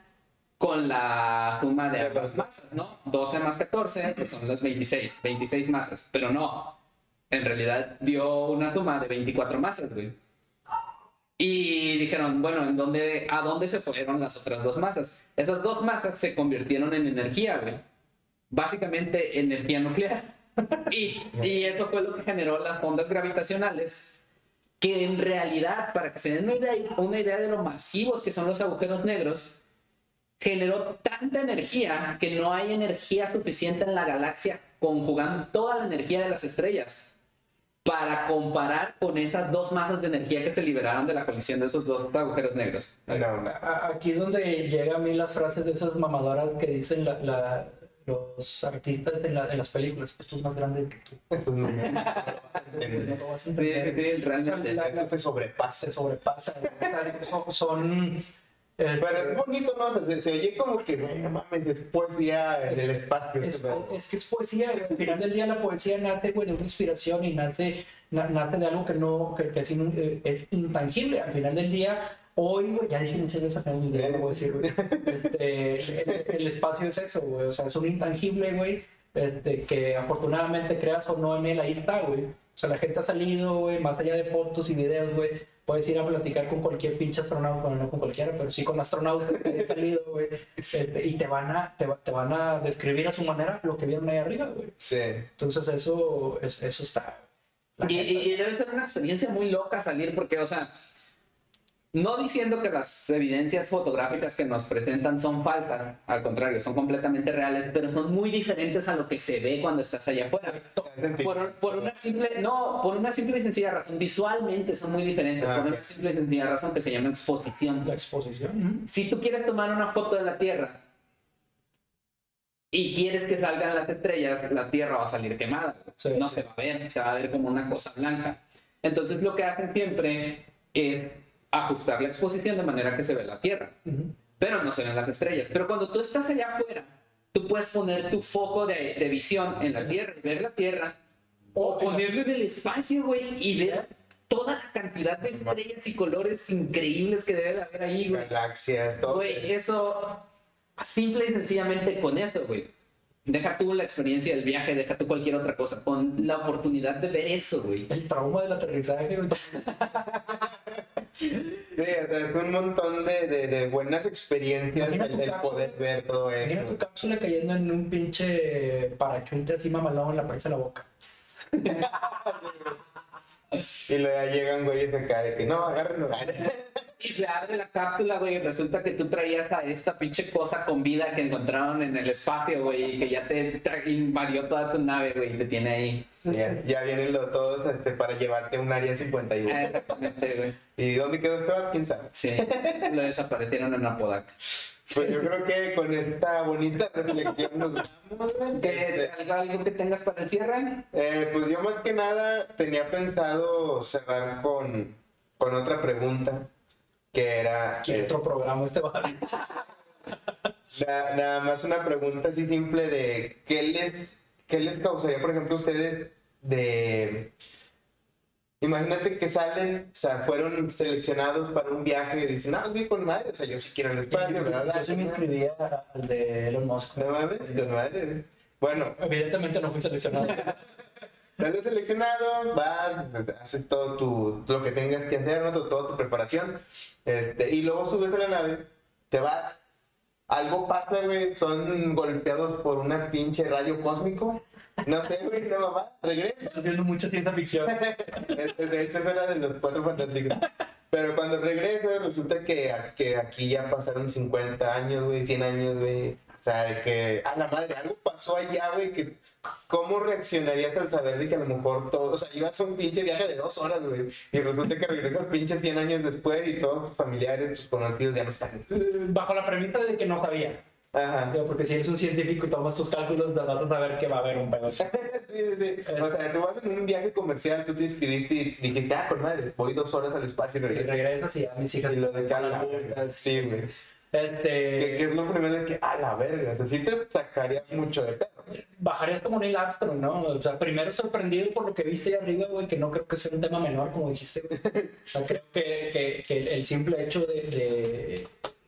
con la suma de ambas masas, ¿no? 12 más 14, que son las 26, 26 masas, pero no, en realidad dio una suma de 24 masas, güey. Y dijeron, bueno, ¿en dónde, ¿a dónde se fueron las otras dos masas? Esas dos masas se convirtieron en energía, güey. Básicamente energía nuclear. Y, y eso fue lo que generó las ondas gravitacionales, que en realidad, para que se den una idea, una idea de lo masivos que son los agujeros negros, generó tanta energía que no hay energía suficiente en la galaxia conjugando toda la energía de las estrellas para comparar con esas dos masas de energía que se liberaron de la colisión de esos dos agujeros negros. No, no. A- Aquí es donde llega a mí las frases de esas mamadoras que dicen la- la- los artistas en, la- en las películas. Esto es más grande que tú. No- lo vas a entender. sí, realmente. La- esto se sobrepasa. Se sobrepasa. son... este, Pero es bonito, ¿no? Se, se oye como que, no mames, es poesía en el espacio. Es, es que es poesía, al final del día la poesía nace güey, de una inspiración y nace, na- nace de algo que no, que, que es, in- eh, es intangible. Al final del día, hoy, güey, ya dije muchas veces al final del día, lo voy a decir, güey, este, el, el espacio es eso, güey, o sea, es un intangible, güey, este, que afortunadamente creas o no en él, ahí está, güey. O sea, la gente ha salido, güey, más allá de fotos y videos, güey. Puedes ir a platicar con cualquier pinche astronauta, bueno, no con cualquiera, pero sí con astronautas que hayan salido, güey. Este, y te van, a, te, te van a describir a su manera lo que vieron ahí arriba, güey. Sí. Entonces eso, es- eso está... y- y debe ser una experiencia muy loca salir porque, o sea, no diciendo que las evidencias fotográficas que nos presentan son falsas, al contrario, son completamente reales, pero son muy diferentes a lo que se ve cuando estás allá afuera. Por, por una simple, no, por una simple y sencilla razón, visualmente son muy diferentes, Ah, por ok. una simple y sencilla razón que se llama exposición. la exposición. Si tú quieres tomar una foto de la Tierra y quieres que salgan las estrellas, la Tierra va a salir quemada. No se va a ver, se va a ver como una cosa blanca. Entonces lo que hacen siempre es ajustar la exposición de manera que se ve la Tierra, Ujú. pero no se ven las estrellas. Pero cuando tú estás allá afuera, tú puedes poner tu foco de, de visión en la Tierra y ver la Tierra, o ponerlo en el espacio, güey, y ver toda la cantidad de estrellas y colores increíbles que debe de haber ahí, güey. Galaxias, todo. Güey, eso, simple y sencillamente con eso, güey. Deja tú la experiencia del viaje, deja tú cualquier otra cosa, con la oportunidad de ver eso, güey. El trauma del aterrizaje, güey. Sí, o sea, es un montón de, de, de buenas experiencias el, tu el cápsula. poder ver todo Imagina tu eso. cápsula cayendo en un pinche parachute así mamalón en la paisa de la boca. Y luego ya llegan güeyes acá de que no, agárrenlo. Y se abre la cápsula, güey, y resulta que tú traías a esta pinche cosa con vida que encontraron en el espacio, güey, y que ya te invadió toda tu nave, güey, y te tiene ahí. Ya, ya vienen los todos este, para llevarte a un área 51. Ah, Exactamente, güey. ¿Y dónde quedó Esteban? ¿Quién sabe? Sí, lo desaparecieron en Apodaca. Pues yo creo que con esta bonita reflexión nos vamos. güey. ¿Qué- Este, ¿Algo, que tengas para el cierre? eh, pues yo más que nada tenía pensado cerrar con, con otra pregunta que era ¿Qué otro programa este va? na- nada más una pregunta así simple de qué les, qué les causaría, por ejemplo, a ustedes de... Imagínate que salen, o sea, fueron seleccionados para un viaje y dicen, ah, güey, con madre, o sea, yo sí quiero el espacio, ¿verdad? Yo sí me inscribí a- al de Elon Musk. No mames, con madre. Bueno, Evidentemente no fui seleccionado. Sales seleccionado, vas, haces todo tu, lo que tengas que hacer, ¿no? Tu- toda tu preparación, este, y luego subes a la nave, te vas, algo pasa, güey, son golpeados por una pinche rayo cósmico, no sé, güey, no mamá, regresa. Estás viendo mucha ciencia ficción. De hecho, era de los cuatro fantásticos. Pero cuando regresas, resulta que, que aquí ya pasaron 50 años, güey, 100 años, güey. O sea, de que, a la madre, algo pasó allá, güey, que ¿cómo reaccionarías al saber de que a lo mejor todo, o sea, ibas a un pinche viaje de dos horas, güey, y resulta que regresas pinche 100 años después y todos tus familiares, tus conocidos ya no están. Bajo la premisa de que no sabía. Ajá. Digo, Porque si eres un científico y tomas tus cálculos, vas a saber que va a haber un pedo. Sí, sí, sí. O sea, tú vas en un viaje comercial, tú te inscribiste y dijiste, ah, con madre, voy dos horas al espacio y Y regreso. regresas y a mis hijas Y lo de multas. Sí, güey. Este, Que, que es lo primero que, a la verga, o sea, sí te sacaría mucho de pedo. bajarías como Neil Armstrong, ¿no? O sea, primero sorprendido por lo que viste ahí arriba, güey, que no creo que sea un tema menor, como dijiste. O sea, creo que, que, que el simple hecho de, de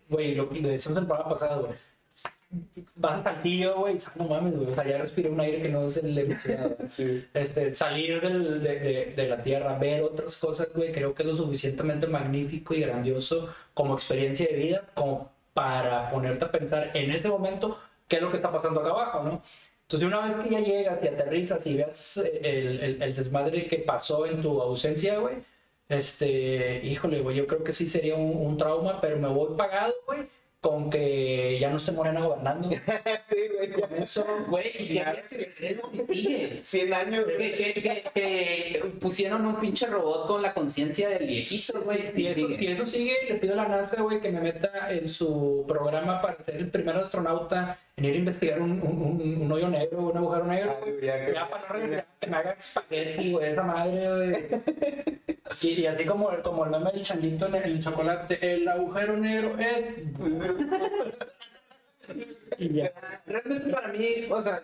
güey, lo que decíamos el programa pasado, güey. Vas a Saltillo, güey, dices, no mames, güey, o sea, ya respiré un aire que no es el güey. Sí. este, salir del- de, de- de la tierra, ver otras cosas, güey, creo que es lo suficientemente magnífico y grandioso como experiencia de vida, como para ponerte a pensar en ese momento qué es lo que está pasando acá abajo, ¿no? Entonces, una vez que ya llegas y aterrizas y ves eh, el, el- el desmadre que pasó en tu ausencia, güey, este, híjole, güey, yo creo que sí sería un, un trauma, pero me voy pagado, güey, con que ya no esté Morena gobernando. Sí, güey. Con eso, Güey, y que había selecciones y sigue. 100 años. Que, que, que, que pusieron un pinche robot con la conciencia del viejito, güey. Si y eso, sigue. si eso sigue, le pido a la NASA, güey, que me meta en su programa para ser el primer astronauta en ir a investigar un, un, un- un hoyo negro, un agujero negro. Ay, ya que- Ya para no regresar, que me haga espagueti, güey, esa madre, güey. Y, y así como, como el meme del changuito en el chocolate, el agujero negro es... y ya. Realmente para mí, o sea,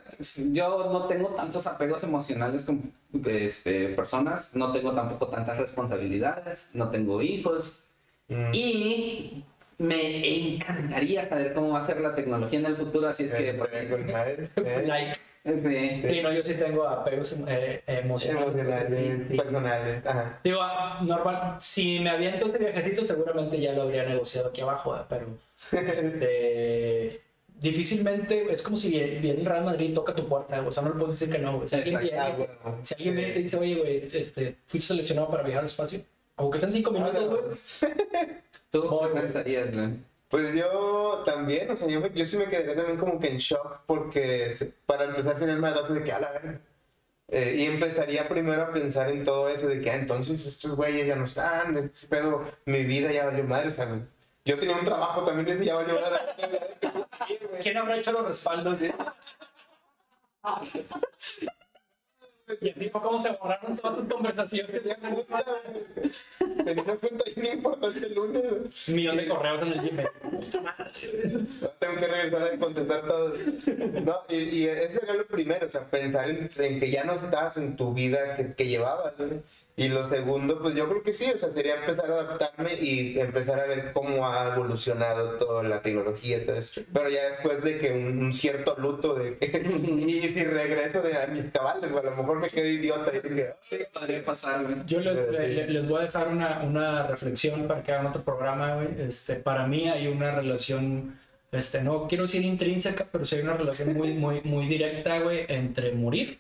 yo no tengo tantos apegos emocionales con este, personas, no tengo tampoco tantas responsabilidades, no tengo hijos Mm. y me encantaría saber cómo va a ser la tecnología en el futuro, así es que... ¿eh? Like. Sí. Sí, no, yo sí tengo apegos eh, emocionales. Emocionales, personales. Ajá. Digo, ah, normal, si me aviento ese viajecito, seguramente ya lo habría negociado aquí abajo, ¿eh? pero este, difícilmente es como si viene, viene el Real Madrid y toca tu puerta, güey, o sea, no le puedes decir que no, güey. Si alguien, viene, Ah, bueno. si alguien Sí. viene y te dice, oye, güey, este, fuiste seleccionado para viajar al espacio, aunque sean cinco minutos, Ah, no. güey. ¿Tú qué pensarías, güey? Pues yo también, o sea, yo, yo sí me quedaría también como que en shock porque se- para empezar sería el malazo de que a la verga. Eh, y empezaría primero a pensar en todo eso de que ah, entonces estos güeyes ya no están, este pedo, mi vida ya valió madre, ¿sabes? Yo tenía un trabajo también, ese ya valió madre. ¿Quién habrá hecho los respaldos? Y así fue como se borraron todas tus conversaciones. Tenía una cuenta bien importante el lunes. Un millón de correos en el Gmail. Tengo que regresar a contestar todo. No, y, y ese era lo primero, o sea, pensar en, en que ya no estás en tu vida que, que llevabas, ¿no? Y lo segundo, pues yo creo que sí, o sea, sería empezar a adaptarme y empezar a ver cómo ha evolucionado toda la tecnología y todo eso. Pero ya después de que un, un cierto luto de que sí, si regreso de a mis cabales, güey, a lo mejor me quedo idiota y dije, Sí, podría pasar, güey. Yo les, Sí. le- les voy a dejar una, una reflexión para que hagan otro programa, güey. Este, para mí hay una relación, este, no quiero decir intrínseca, pero sí hay una relación muy, muy, muy directa, güey, entre morir,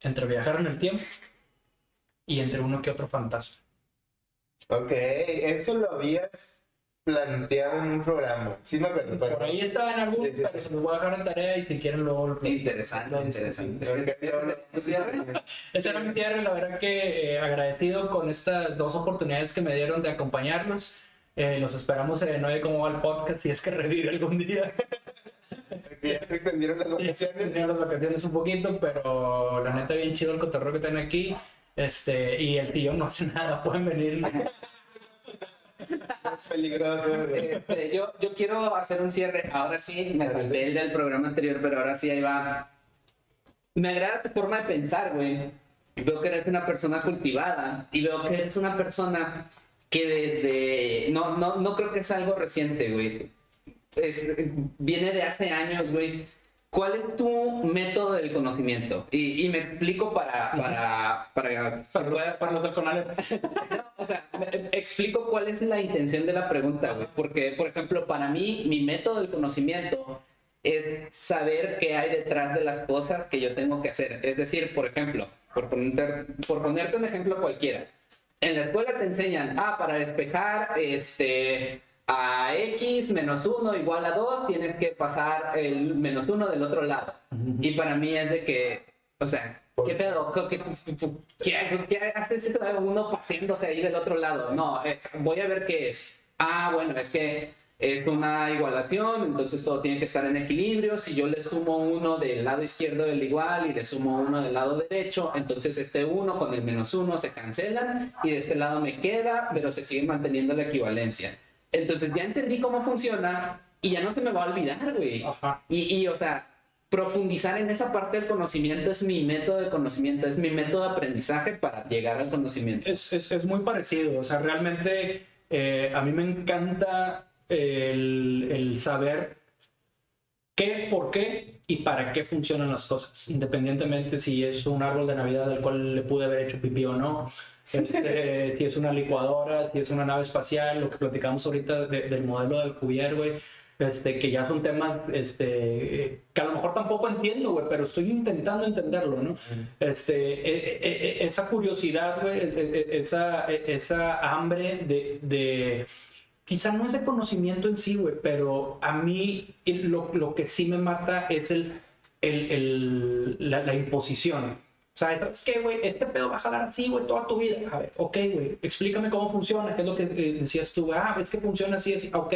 entre viajar en el tiempo y entre uno que otro fantasma. Ok, eso lo habías planteado en un programa. Sí me acuerdo. Por ahí estaba en algún, Sí, sí. pero se los voy a dejar en tarea y si quieren luego... lo- Interesante, interesante. Ese era mi cierre, la verdad que eh, agradecido con estas dos oportunidades que me dieron de acompañarlos. Eh, los esperamos en Oye Cómo Va el Podcast si es que revive algún día. ya se extendieron las Ya se vacaciones. extendieron las vacaciones un poquito, pero la neta bien chido el cotorreo que tienen aquí. Este, y el tío no hace nada, pueden venir. Es peligroso. güey. Este, yo, yo quiero hacer un cierre. Ahora sí, me salté el del programa anterior, pero ahora sí ahí va. Me agrada tu forma de pensar, güey. Veo que eres una persona cultivada y veo que eres una persona que desde... No, no, no creo que es algo reciente, güey. Es- viene de hace años, güey. ¿Cuál es tu método del conocimiento? Y, y me explico para... para, para, Para para los del Conalep. no, o sea, me- explico cuál es la intención de la pregunta, güey. Porque, por ejemplo, para mí, mi método del conocimiento es saber qué hay detrás de las cosas que yo tengo que hacer. Es decir, por ejemplo, por ponerte, por ponerte un ejemplo cualquiera. En la escuela te enseñan, ah, para despejar este, a x menos 1 igual a 2, tienes que pasar el menos 1 del otro lado. Y para mí es de que, o sea, ¿qué pedo? ¿Qué, qué, qué- haces uno paseándose ahí del otro lado? No, eh, voy a ver qué es. Ah, bueno, es que es una igualación, entonces todo tiene que estar en equilibrio. Si yo le sumo uno del lado izquierdo del igual y le sumo uno del lado derecho, entonces este uno con el menos uno se cancelan y de este lado me queda, pero se sigue manteniendo la equivalencia. Entonces ya entendí cómo funciona y ya no se me va a olvidar, güey. Y, y, o sea, profundizar en esa parte del conocimiento es mi método de conocimiento, es mi método de aprendizaje para llegar al conocimiento. Es, es, es muy parecido, o sea, realmente eh, a mí me encanta el, el saber qué, por qué y para qué funcionan las cosas, independientemente si es un árbol de Navidad al cual le pude haber hecho pipí o no, este, si es una licuadora, si es una nave espacial, lo que platicamos ahorita de- del modelo del Cuvier, güey. Este, que ya son temas este, que a lo mejor tampoco entiendo, güey, pero estoy intentando entenderlo, ¿no? Este, e- e- e- esa curiosidad, güey, e- e- esa, e- esa hambre de, de, quizá no es de conocimiento en sí, güey, pero a mí lo, lo que sí me mata es el, el, el- la, la imposición. O sea, es que, güey, este pedo va a jalar así, güey, toda tu vida. A ver, ok, güey, explícame cómo funciona, qué es lo que eh, decías tú, ah, es que funciona así, así, ok,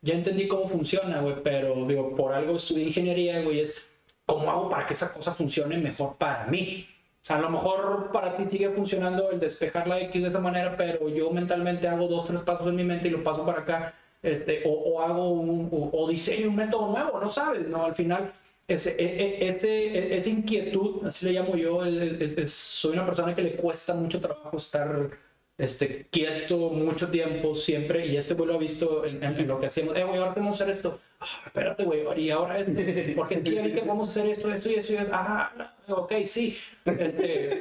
ya entendí cómo funciona, güey, pero, digo, por algo estudié ingeniería, güey, es cómo hago para que esa cosa funcione mejor para mí. O sea, a lo mejor para ti sigue funcionando el despejar la X de esa manera, pero yo mentalmente hago dos, tres pasos en mi mente y lo paso para acá, este, o, o hago un, o, o diseño un método nuevo, no sabes, ¿no? Al final, ese, e- e- ese, esa inquietud, así le llamo yo, es- es- es- soy una persona que le cuesta mucho trabajo estar este, quieto mucho tiempo, siempre, y este güey lo ha visto en, en- en lo que hacemos, eh, güey, ahora vamos a hacer esto, ah, espérate, güey, y ahora esto, porque es que ya vi que vamos a hacer esto, esto y esto, y esto. ah, ok, sí, este,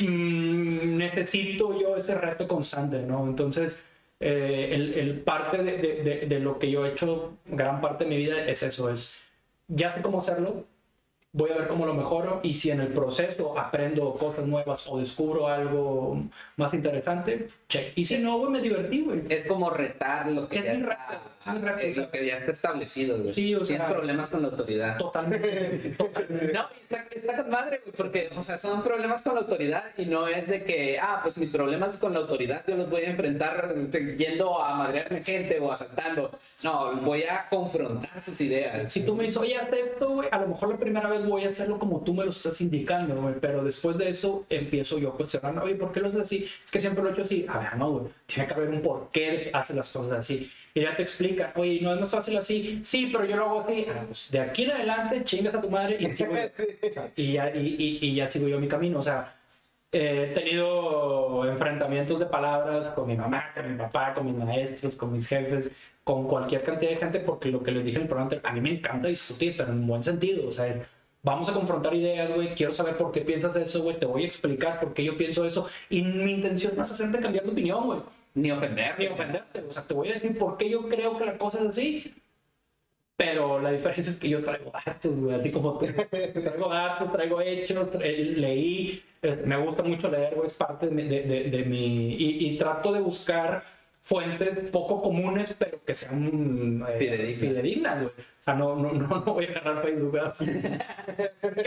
mm, necesito yo ese reto constante, ¿no? Entonces, eh, el, el parte de, de- de- de lo que yo he hecho, gran parte de mi vida es eso, es, ya sé cómo hacerlo, voy a ver cómo lo mejoro y si en el proceso aprendo cosas nuevas o descubro algo más interesante, check. Y si no, güey, me divertí, güey. Es como retar lo que Es ya está, es mi reto, es lo que ya está establecido, güey. Sí, o Tienes sea- problemas con la autoridad. Totalmente. totalmente. No, está, está con madre, güey, porque, o sea, son problemas con la autoridad y no es de que, ah, pues mis problemas con la autoridad yo los voy a enfrentar yendo a madrearme gente o asaltando. No, voy a confrontar sus ideas. Si tú me dices, oye, haz esto, güey, a lo mejor la primera vez voy a hacerlo como tú me lo estás indicando, güey, pero después de eso empiezo yo a cuestionar, oye, ¿por qué lo haces así? Es que siempre lo he hecho así. A ver, no, güey, tiene que haber un por qué hace las cosas así. Y ya te explica, oye, no es más fácil así. Sí, pero yo lo hago así. Ah, pues de aquí en adelante chingas a tu madre y sigo y, ya, y, y- y ya sigo yo mi camino. O sea, he tenido enfrentamientos de palabras con mi mamá, con mi papá, con mis maestros, con mis jefes, con cualquier cantidad de gente, porque lo que les dije en el programa, a mí me encanta discutir, pero en buen sentido. O sea, es, vamos a confrontar ideas, güey, quiero saber por qué piensas eso, güey, te voy a explicar por qué yo pienso eso. Y mi intención no es hacerte cambiar de opinión, güey Ni ofender. ni ofenderte. O sea, te voy a decir por qué yo creo que la cosa es así. Pero la diferencia es que yo traigo datos, güey, así como tú. Traigo datos, traigo hechos, tra- leí, Es- me gusta mucho leer, güey, es parte de mi... de- de- de mi y, y trato de buscar fuentes poco comunes, pero que sean eh, Fidedignas. fidedignas, güey. O sea, no, no, no, no voy a agarrar Facebook.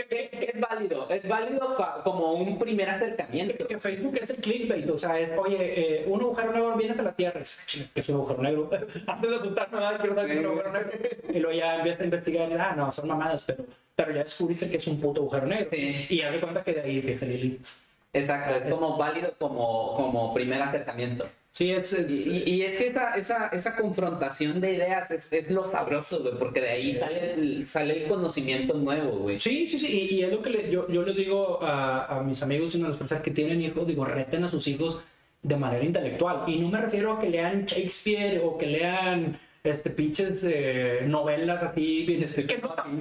Que, que es válido, es válido pa- como un primer acercamiento. que, que Facebook es el clickbait, o sea, es, oye, eh, un agujero negro vienes a la Tierra, "Chinga, que es un agujero negro. Antes de asustarme, nada, quiero saber es un agujero negro. Y luego ya empiezas a investigar, y, ah, no, son mamadas, pero, pero ya descubriste que es un puto agujero negro. Sí. Y haz de cuenta que de ahí empieza el elite. Exacto, es como válido como, como primer acercamiento. Sí, es... es Y, es que esa, esa, esa confrontación de ideas es, es lo sabroso, güey, porque de ahí sale, el, sale el conocimiento nuevo, güey. Sí, sí, sí, y, y es lo que le- yo, yo les digo a, a mis amigos y a las personas que tienen hijos, digo, reten a sus hijos de manera intelectual. Y no me refiero a que lean Shakespeare o que lean este pinches eh, novelas así, bien- que no está,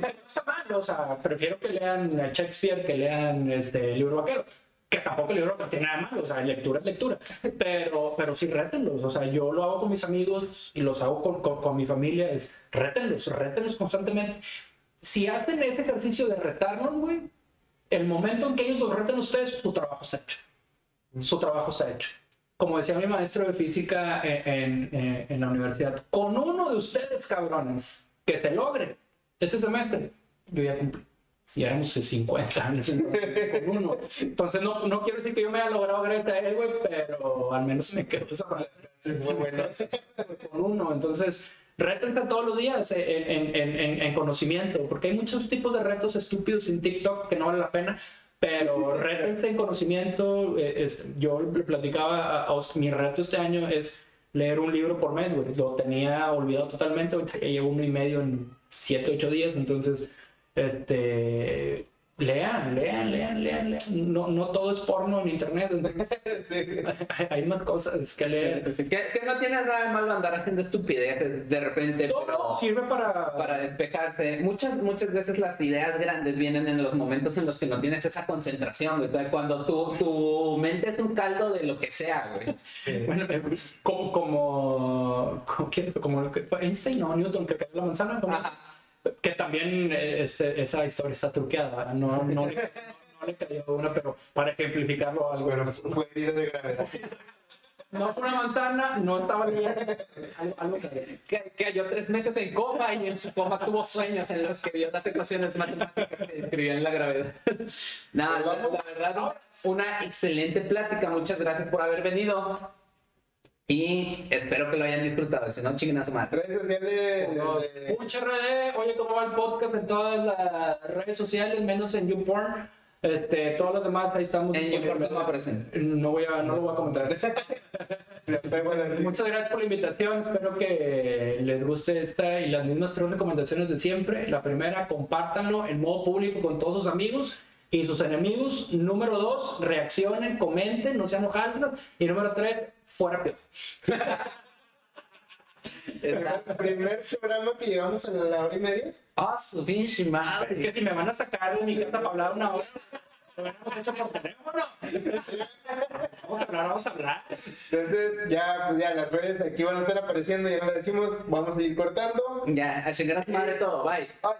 no está mal, o sea, prefiero que lean Shakespeare que lean este, el libro vaquero. Que tampoco el libro no tiene nada malo, o sea, lectura es lectura. Pero, pero sí, rétenlos. O sea, yo lo hago con mis amigos y los hago con, con, mi familia. Es rétenlos, rétenlos constantemente si hacen ese ejercicio de retarlos, güey, el momento en que ellos los reten ustedes, su trabajo está hecho. Su trabajo está hecho. Como decía mi maestro de física en, en- en- en la universidad, con uno de ustedes, cabrones, que se logre este semestre, yo ya cumplí. Y éramos 50 en ese entonces, con uno. Entonces, no, no quiero decir que yo me haya logrado gracias a él, güey, pero al menos me quedó esa Muy bueno. con uno. Entonces, rétense todos los días en, en- en- en- en conocimiento, porque hay muchos tipos de retos estúpidos en TikTok que no vale la pena, pero rétense en conocimiento. eh, yo le platicaba a, a Oscar, mi reto este año es leer un libro por mes, güey. Lo tenía olvidado totalmente, ahorita ya llevo uno y medio en siete, ocho días, entonces, este... Lean, lean, lean, lean, lean. No, no todo es porno en internet. Sí. hay, más cosas que leer. Que, que no tiene nada de malo andar haciendo estupideces de repente, No, pero no, sirve para, para despejarse. Muchas, muchas veces las ideas grandes vienen en los momentos en los que no tienes esa concentración, güey. Cuando tu, tu mente es un caldo de lo que sea, güey. Bueno, eh, como, como, como, como Einstein, no, Newton, que cayó la manzana, ¿cómo? Ajá. Que también eh, este, esa historia está truqueada, no, no, le, no le cayó una, pero para ejemplificarlo algo. Bueno, fue de gravedad. No fue una manzana, no estaba bien, algo, algo cayó. Que, que halló tres meses en coma y en su coma tuvo sueños en los que vio las ecuaciones matemáticas que describían la gravedad. Nada, la, la verdad, una excelente plática. Muchas gracias por haber venido. Y espero que lo hayan disfrutado. Si no, chinguen a su madre. Redes sociales. de- Mucha RD, oye, ¿cómo va el podcast en todas las redes sociales, menos en YouPorn? Este, todos los demás, ahí estamos. En. YouPorn, ¿cómo aparecen? No voy a, no lo voy a comentar. Muchas gracias por la invitación. Espero que les guste esta y las mismas tres recomendaciones de siempre. La primera, compártanlo en modo público con todos sus amigos y sus enemigos. Número dos, reaccionen, comenten, no sean hojaldras. Y número tres, fuera peor. El primer programa que llegamos a la hora y media. Ah, su pinche Es madre. que si me van a sacar de mi casa para hablar una hora, lo hemos hecho por teléfono. Vamos a hablar, vamos a hablar. Entonces, ya, pues ya las redes aquí van a estar apareciendo, ya las decimos, vamos a ir cortando. Ya, a chingar a su madre todo. Bye. Ay.